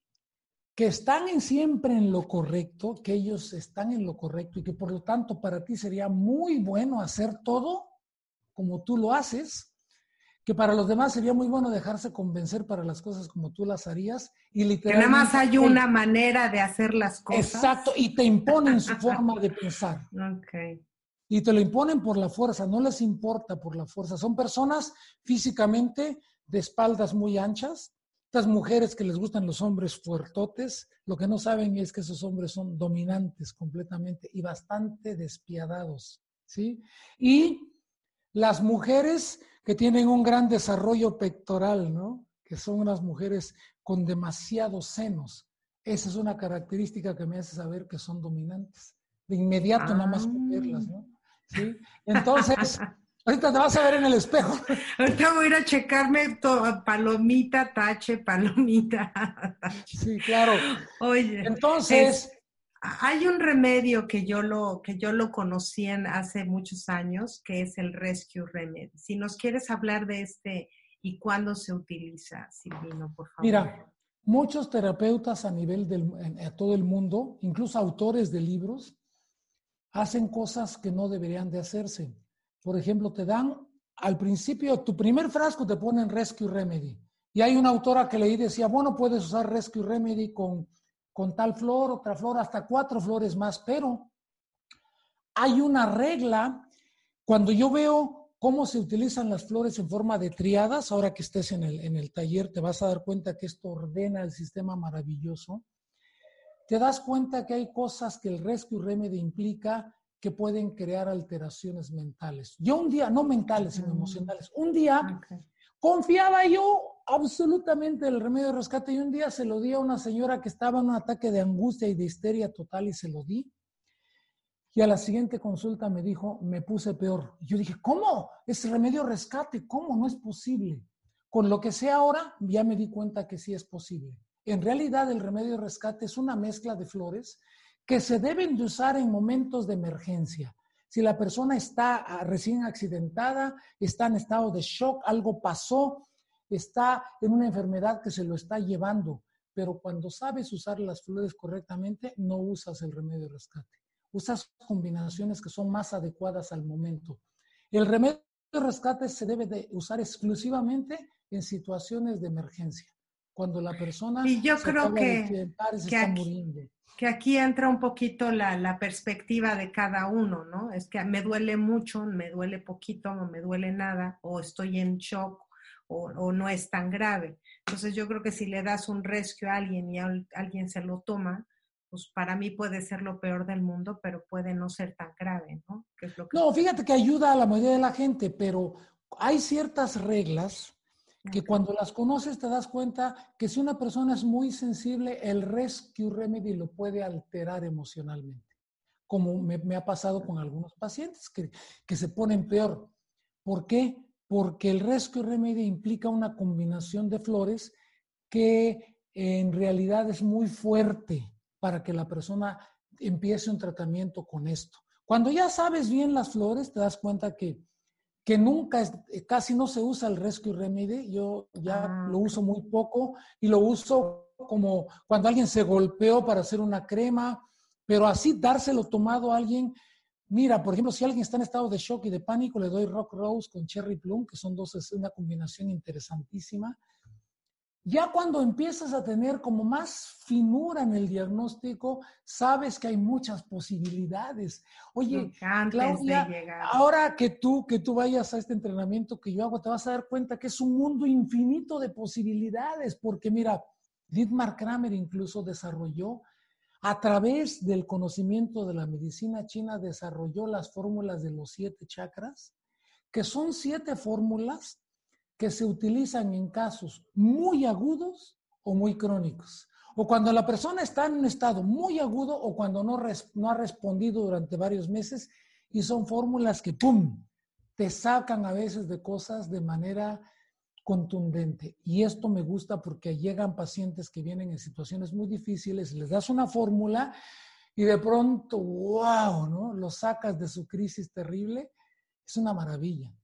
que están en siempre en lo correcto, que ellos están en lo correcto y que por lo tanto para ti sería muy bueno hacer todo como tú lo haces, que para los demás sería muy bueno dejarse convencer para las cosas como tú las harías y literalmente... Que nada más hay una manera de hacer las cosas. Exacto, y te imponen su forma de pensar. Okay. Y te lo imponen por la fuerza, no les importa por la fuerza. Son personas físicamente de espaldas muy anchas, estas mujeres que les gustan los hombres fuertotes, lo que no saben es que esos hombres son dominantes completamente y bastante despiadados, ¿sí? Y las mujeres que tienen un gran desarrollo pectoral, ¿no? Que son unas mujeres con demasiados senos. Esa es una característica que me hace saber que son dominantes. De inmediato nada más verlas, ¿no? ¿Sí? Entonces, ahorita te vas a ver en el espejo. Ahorita voy a ir a checarme todo, palomita, tache, palomita. Sí, claro. Oye. Entonces, hay un remedio que yo lo, que yo lo conocí en hace muchos años, que es el Rescue Remedy. Si nos quieres hablar de este y cuándo se utiliza, Silvino, por favor. Mira, muchos terapeutas a nivel del, a todo el mundo, incluso autores de libros, hacen cosas que no deberían de hacerse. Por ejemplo, te dan al principio, tu primer frasco te ponen Rescue Remedy. Y hay una autora que leí decía, bueno, puedes usar Rescue Remedy con con tal flor, otra flor, hasta cuatro flores más, pero hay una regla. Cuando yo veo cómo se utilizan las flores en forma de triadas, ahora que estés en el, en el taller te vas a dar cuenta que esto ordena el sistema maravilloso. Te das cuenta que hay cosas que el Rescue Remedy implica que pueden crear alteraciones mentales. Yo un día, no mentales, sino emocionales, un día confiaba yo absolutamente el remedio de rescate y un día se lo di a una señora que estaba en un ataque de angustia y de histeria total y se lo di. Y a la siguiente consulta me dijo, me puse peor. Yo dije, ¿cómo? Es remedio rescate, ¿cómo? No es posible. Con lo que sé ahora, ya me di cuenta que sí es posible. En realidad, el remedio rescate es una mezcla de flores que se deben de usar en momentos de emergencia. Si la persona está ah, recién accidentada, está en estado de shock, algo pasó, está en una enfermedad que se lo está llevando, pero cuando sabes usar las flores correctamente, no usas el remedio de rescate. Usas combinaciones que son más adecuadas al momento. El remedio de rescate se debe de usar exclusivamente en situaciones de emergencia, cuando la persona y yo creo que, que, aquí, que aquí entra un poquito la, la, perspectiva de cada uno, ¿no? Es que me duele mucho, me duele poquito, no me duele nada, o estoy en shock, o, no es tan grave. Entonces yo creo que si le das un rescue a alguien y alguien se lo toma, pues para mí puede ser lo peor del mundo, pero puede no ser tan grave, ¿no? No, fíjate que ayuda a la mayoría de la gente, pero hay ciertas reglas que cuando las conoces te das cuenta que si una persona es muy sensible, el rescue remedy lo puede alterar emocionalmente, como me, ha pasado con algunos pacientes que, que se ponen peor. ¿Por qué? Porque el Rescue Remedy implica una combinación de flores que en realidad es muy fuerte para que la persona empiece un tratamiento con esto. Cuando ya sabes bien las flores, te das cuenta que, que nunca, es, casi no se usa el Rescue Remedy. Yo ya ah, lo uso muy poco y lo uso como cuando alguien se golpeó para hacer una crema, pero así dárselo tomado a alguien Mira, por ejemplo, si alguien está en estado de shock y de pánico, le doy Rock Rose con Cherry Plum, que son dos, es una combinación interesantísima. Ya cuando empiezas a tener como más finura en el diagnóstico, sabes que hay muchas posibilidades. Oye, Claudia, ahora que tú, que tú vayas a este entrenamiento que yo hago, te vas a dar cuenta que es un mundo infinito de posibilidades, porque mira, Dietmar Kramer incluso desarrolló a través del conocimiento de la medicina china, desarrolló las fórmulas de los siete chakras, que son siete fórmulas que se utilizan en casos muy agudos o muy crónicos. O cuando la persona está en un estado muy agudo o cuando no, ha respondido durante varios meses y son fórmulas que, ¡pum!, te sacan a veces de cosas de manera contundente. Y esto me gusta porque llegan pacientes que vienen en situaciones muy difíciles, les das una fórmula y de pronto, wow, ¿no? Lo sacas de su crisis terrible. Es una maravilla.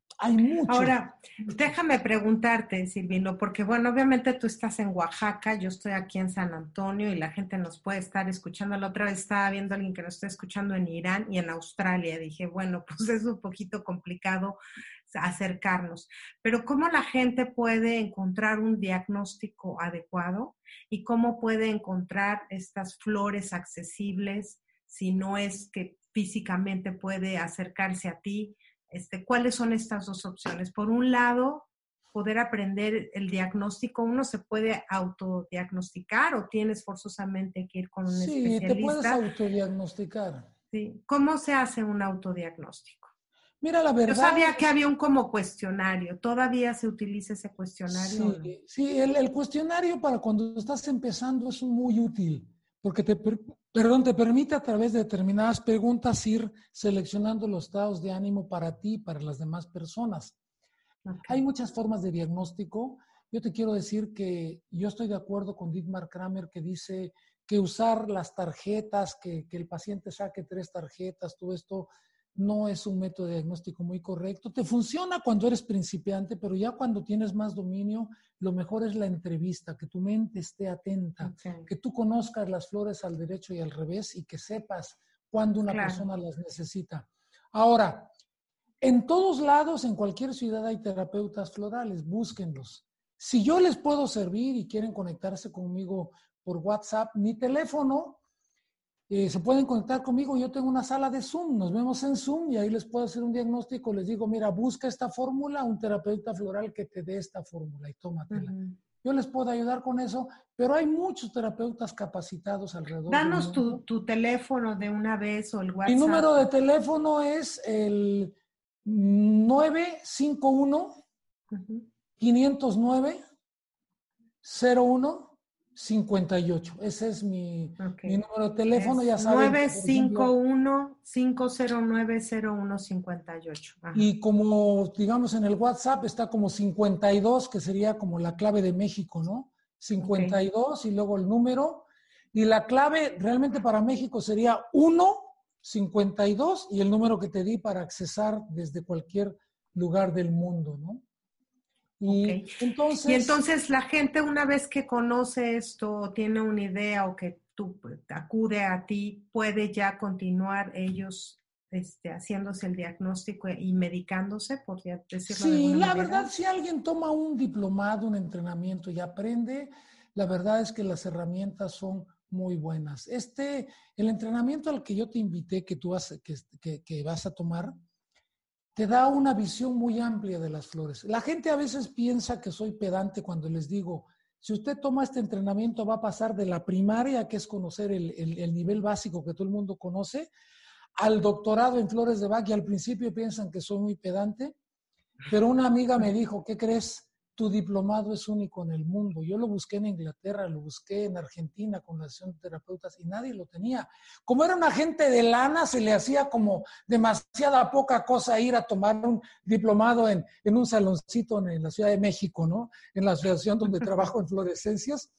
Ahora, déjame preguntarte, Silvino, porque bueno, obviamente tú estás en Oaxaca, yo estoy aquí en San Antonio y la gente nos puede estar escuchando. La otra vez estaba viendo a alguien que nos está escuchando en Irán y en Australia. Dije, bueno, pues es un poquito complicado acercarnos. Pero ¿cómo la gente puede encontrar un diagnóstico adecuado y cómo puede encontrar estas flores accesibles si no es que físicamente puede acercarse a ti? Este, ¿Cuáles son estas dos opciones? Por un lado, poder aprender el diagnóstico, uno se puede autodiagnosticar o tienes forzosamente que ir con un especialista. Sí, te puedes autodiagnosticar. Sí. ¿Cómo se hace un autodiagnóstico? Mira, la verdad. Yo sabía que había un como cuestionario. ¿Todavía se utiliza ese cuestionario? Sí, sí el, el, cuestionario para cuando estás empezando es muy útil porque te, perdón, te permite a través de determinadas preguntas ir seleccionando los estados de ánimo para ti y para las demás personas. Hay muchas formas de diagnóstico. Yo te quiero decir que yo estoy de acuerdo con Dietmar Kramer que dice que usar las tarjetas, que, que el paciente saque tres tarjetas, todo esto no es un método de diagnóstico muy correcto. Te funciona cuando eres principiante, pero ya cuando tienes más dominio, lo mejor es la entrevista, que tu mente esté atenta, que tú conozcas las flores al derecho y al revés y que sepas cuándo una persona las necesita. Ahora, en todos lados, en cualquier ciudad hay terapeutas florales, búsquenlos. Si yo les puedo servir y quieren conectarse conmigo por WhatsApp, mi teléfono eh, se pueden conectar conmigo, yo tengo una sala de Zoom, nos vemos en Zoom y ahí les puedo hacer un diagnóstico, les digo, mira, busca esta fórmula, un terapeuta floral que te dé esta fórmula y tómatela. Yo les puedo ayudar con eso, pero hay muchos terapeutas capacitados alrededor. Danos tu, tu, teléfono de una vez o el WhatsApp. Mi número de teléfono es el 951 509 01 58. Ese es mi, mi número de teléfono, ya saben. 951-509-0158. Y como, digamos, en el WhatsApp está como 52, que sería como la clave de México, ¿no? 52 y luego el número. Y la clave realmente para México sería 1, 52 y el número que te di para accesar desde cualquier lugar del mundo, ¿no? Y, entonces, y entonces la gente una vez que conoce esto, tiene una idea o que tú pues, acude a ti, puede ya continuar ellos este, haciéndose el diagnóstico y medicándose, por decirlo Sí, la verdad, si alguien toma un diplomado, un entrenamiento y aprende, la verdad es que las herramientas son muy buenas. Este, el entrenamiento al que yo te invité, que tú vas, que, que vas a tomar, te da una visión muy amplia de las flores. La gente a veces piensa que soy pedante cuando les digo, si usted toma este entrenamiento va a pasar de la primaria, que es conocer el, nivel básico que todo el mundo conoce, al doctorado en flores de Bach y al principio piensan que soy muy pedante, pero una amiga me dijo, ¿qué crees? Tu diplomado es único en el mundo. Yo lo busqué en Inglaterra, lo busqué en Argentina con la asociación de terapeutas y nadie lo tenía. Como era un agente de lana, se le hacía como demasiada poca cosa ir a tomar un diplomado en, en un saloncito en, la Ciudad de México, ¿no? En la asociación donde trabajo en fluorescencias.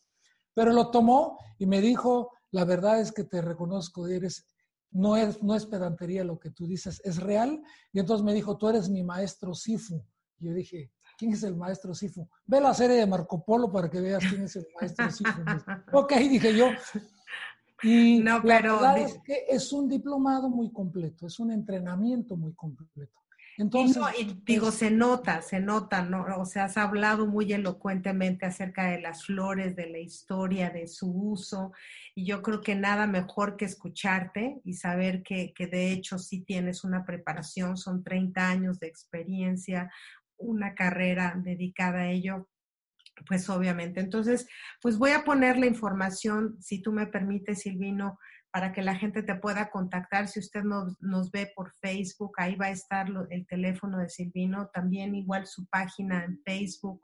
Pero lo tomó y me dijo, la verdad es que te reconozco, eres no es, no es pedantería lo que tú dices, es real. Y entonces me dijo, tú eres mi maestro Sifu. Y yo dije, ¿Quién es el maestro Sifu? Ve la serie de Marco Polo para que veas quién es el maestro Sifu. ok, dije yo. Y No, la pero verdad di- es que es un diplomado muy completo, es un entrenamiento muy completo. Y, Entonces, no, y digo, se nota, se nota, ¿no? O sea, has hablado muy elocuentemente acerca de las flores, de la historia, de su uso, y yo creo que nada mejor que escucharte y saber que, que de hecho sí tienes una preparación, son 30 años de experiencia, una carrera dedicada a ello, pues obviamente. Entonces, pues voy a poner la información, si tú me permites, Silvino, para que la gente te pueda contactar. Si usted nos, nos ve por Facebook, ahí va a estar el teléfono de Silvino, también igual su página en Facebook,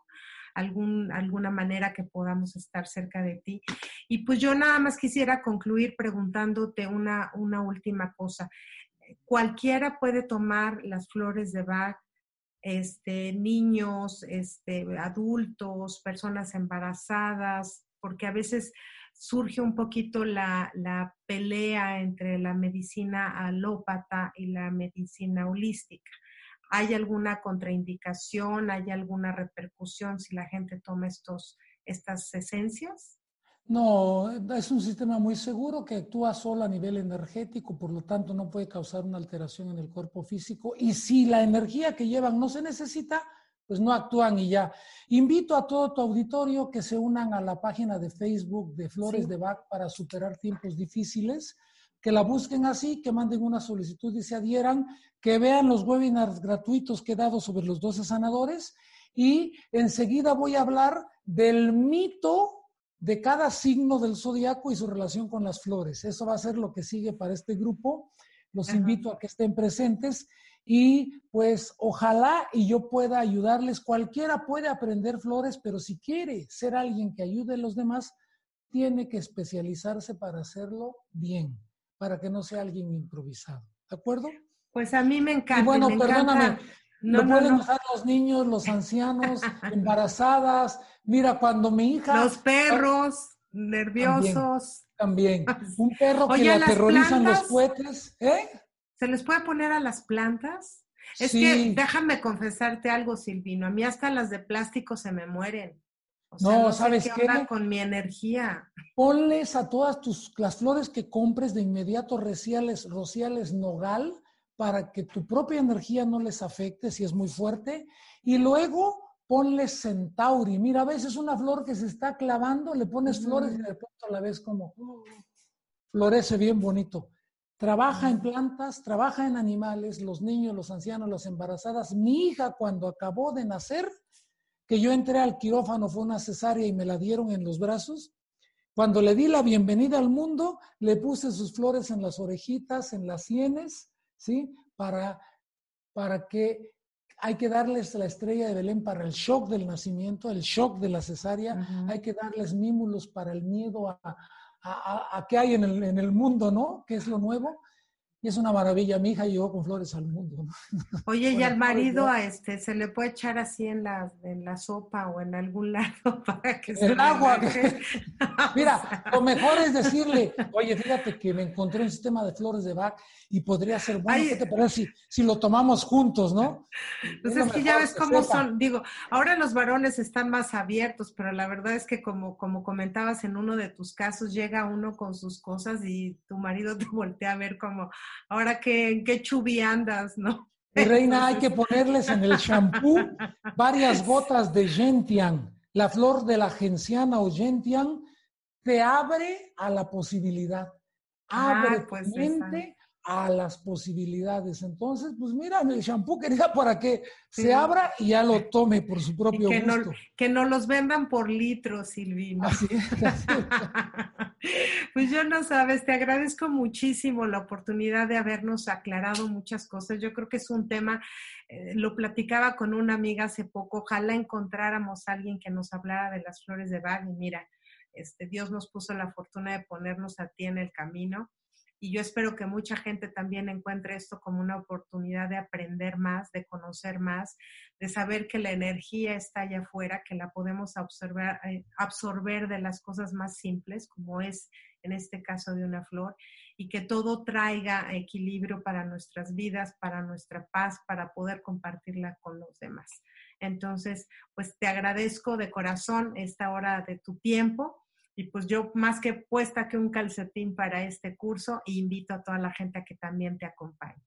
algún, alguna manera que podamos estar cerca de ti. Y pues yo nada más quisiera concluir preguntándote una, una última cosa. Cualquiera puede tomar las flores de Bach, este, niños, este, adultos, personas embarazadas, porque a veces surge un poquito la, la pelea entre la medicina alópata y la medicina holística. ¿Hay alguna contraindicación? ¿Hay alguna repercusión si la gente toma estos, estas esencias? No, es un sistema muy seguro que actúa solo a nivel energético, por lo tanto no puede causar una alteración en el cuerpo físico. Y si la energía que llevan no se necesita, pues no actúan y ya. Invito a todo tu auditorio que se unan a la página de Facebook de Flores Sí. de Bach para superar tiempos difíciles, que la busquen así, que manden una solicitud y se adhieran, que vean los webinars gratuitos que he dado sobre los 12 sanadores y enseguida voy a hablar del mito de cada signo del zodiaco y su relación con las flores. Eso va a ser lo que sigue para este grupo. Los Ajá. invito a que estén presentes y pues ojalá y yo pueda ayudarles. Cualquiera puede aprender flores, pero si quiere ser alguien que ayude a los demás, tiene que especializarse para hacerlo bien, para que no sea alguien improvisado. ¿De acuerdo? Pues a mí me encanta. Y bueno, me perdóname, encanta- No, pueden no. usar los niños, los ancianos, embarazadas. Mira, cuando mi hija... Los perros nerviosos. También. Un perro que le ¿a las aterrorizan los cohetes. ¿Eh? ¿Se les puede poner a las plantas? Es Sí. que déjame confesarte algo, Silvino. A mí hasta las de plástico se me mueren. O sea, No, no, sé ¿sabes qué con mi energía. Ponles a todas tus, las flores que compres de inmediato rociales, rociales nogal para que tu propia energía no les afecte si es muy fuerte. Y luego ponles centauri. Mira, a veces una flor que se está clavando, le pones flores y de pronto la ves como florece bien bonito. Trabaja en plantas, trabaja en animales, los niños, los ancianos, las embarazadas. Mi hija cuando acabó de nacer, que yo entré al quirófano, fue una cesárea y me la dieron en los brazos. Cuando le di la bienvenida al mundo, le puse sus flores en las orejitas, en las sienes, ¿sí? Para, para que hay que darles la estrella de Belén para el shock del nacimiento, el shock de la cesárea, hay que darles mímulos para el miedo a, a, a, a qué hay en el, en el mundo, ¿no? ¿Qué es lo nuevo? Y es una maravilla. Mi hija llegó con flores al mundo. ¿no? Oye, y al marido a este se le puede echar así en la, en la sopa o en algún lado para que se el agua. Mira, lo mejor es decirle, oye, fíjate que me encontré un sistema de flores de Bach y podría ser bueno. Ay. ¿Qué te parece si, si lo tomamos juntos, no? Pues es que ya ves cómo sepa. son, digo, ahora los varones están más abiertos, pero la verdad es que como, como comentabas en uno de tus casos, llega uno con sus cosas y tu marido te voltea a ver como, ahora que, en qué chubi andas, ¿no? Mi reina, hay que ponerles en el shampoo varias gotas de gentian. La flor de la genciana o gentian te abre a la posibilidad. Ah, Abre pues tu mente a las posibilidades. Entonces, pues mira, el shampoo querida para que Sí. se abra y ya lo tome por su propio que, no, gusto. que no los vendan por litros, Silvino. Así es, así es. Pues yo no sabes, te agradezco muchísimo la oportunidad de habernos aclarado muchas cosas. Yo creo que es un tema, eh, lo platicaba con una amiga hace poco, ojalá encontráramos a alguien que nos hablara de las flores de Bach y mira, este, Dios nos puso la fortuna de ponernos a ti en el camino. Y yo espero que mucha gente también encuentre esto como una oportunidad de aprender más, de conocer más, de saber que la energía está allá afuera, que la podemos absorber, eh, absorber de las cosas más simples, como es en este caso de una flor, y que todo traiga equilibrio para nuestras vidas, para nuestra paz, para poder compartirla con los demás. Entonces, pues te agradezco de corazón esta hora de tu tiempo y pues yo más que puesta que un calcetín para este curso, invito a toda la gente a que también te acompañe.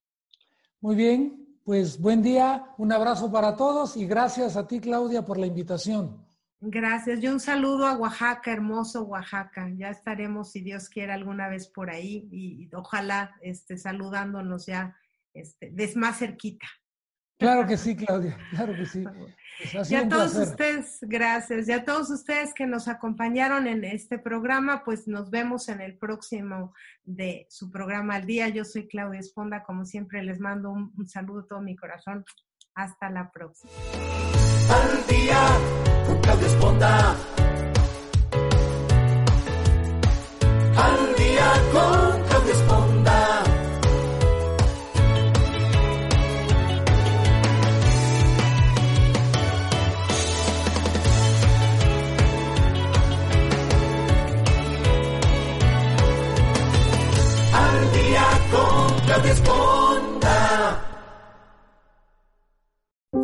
Muy bien, pues buen día, un abrazo para todos y gracias a ti Claudia por la invitación. Gracias. Y un saludo a Oaxaca, hermoso Oaxaca. Ya estaremos, si Dios quiere, alguna vez por ahí y, ojalá este, saludándonos ya este, des más cerquita. Claro que sí, Claudia, claro que sí. Pues y a todos ustedes, gracias. Y a todos ustedes que nos acompañaron en este programa, pues nos vemos en el próximo de su programa al día. Yo soy Claudia Esponda, como siempre les mando un, un saludo a todo mi corazón. Hasta la próxima. Al día con Claudia Esponda.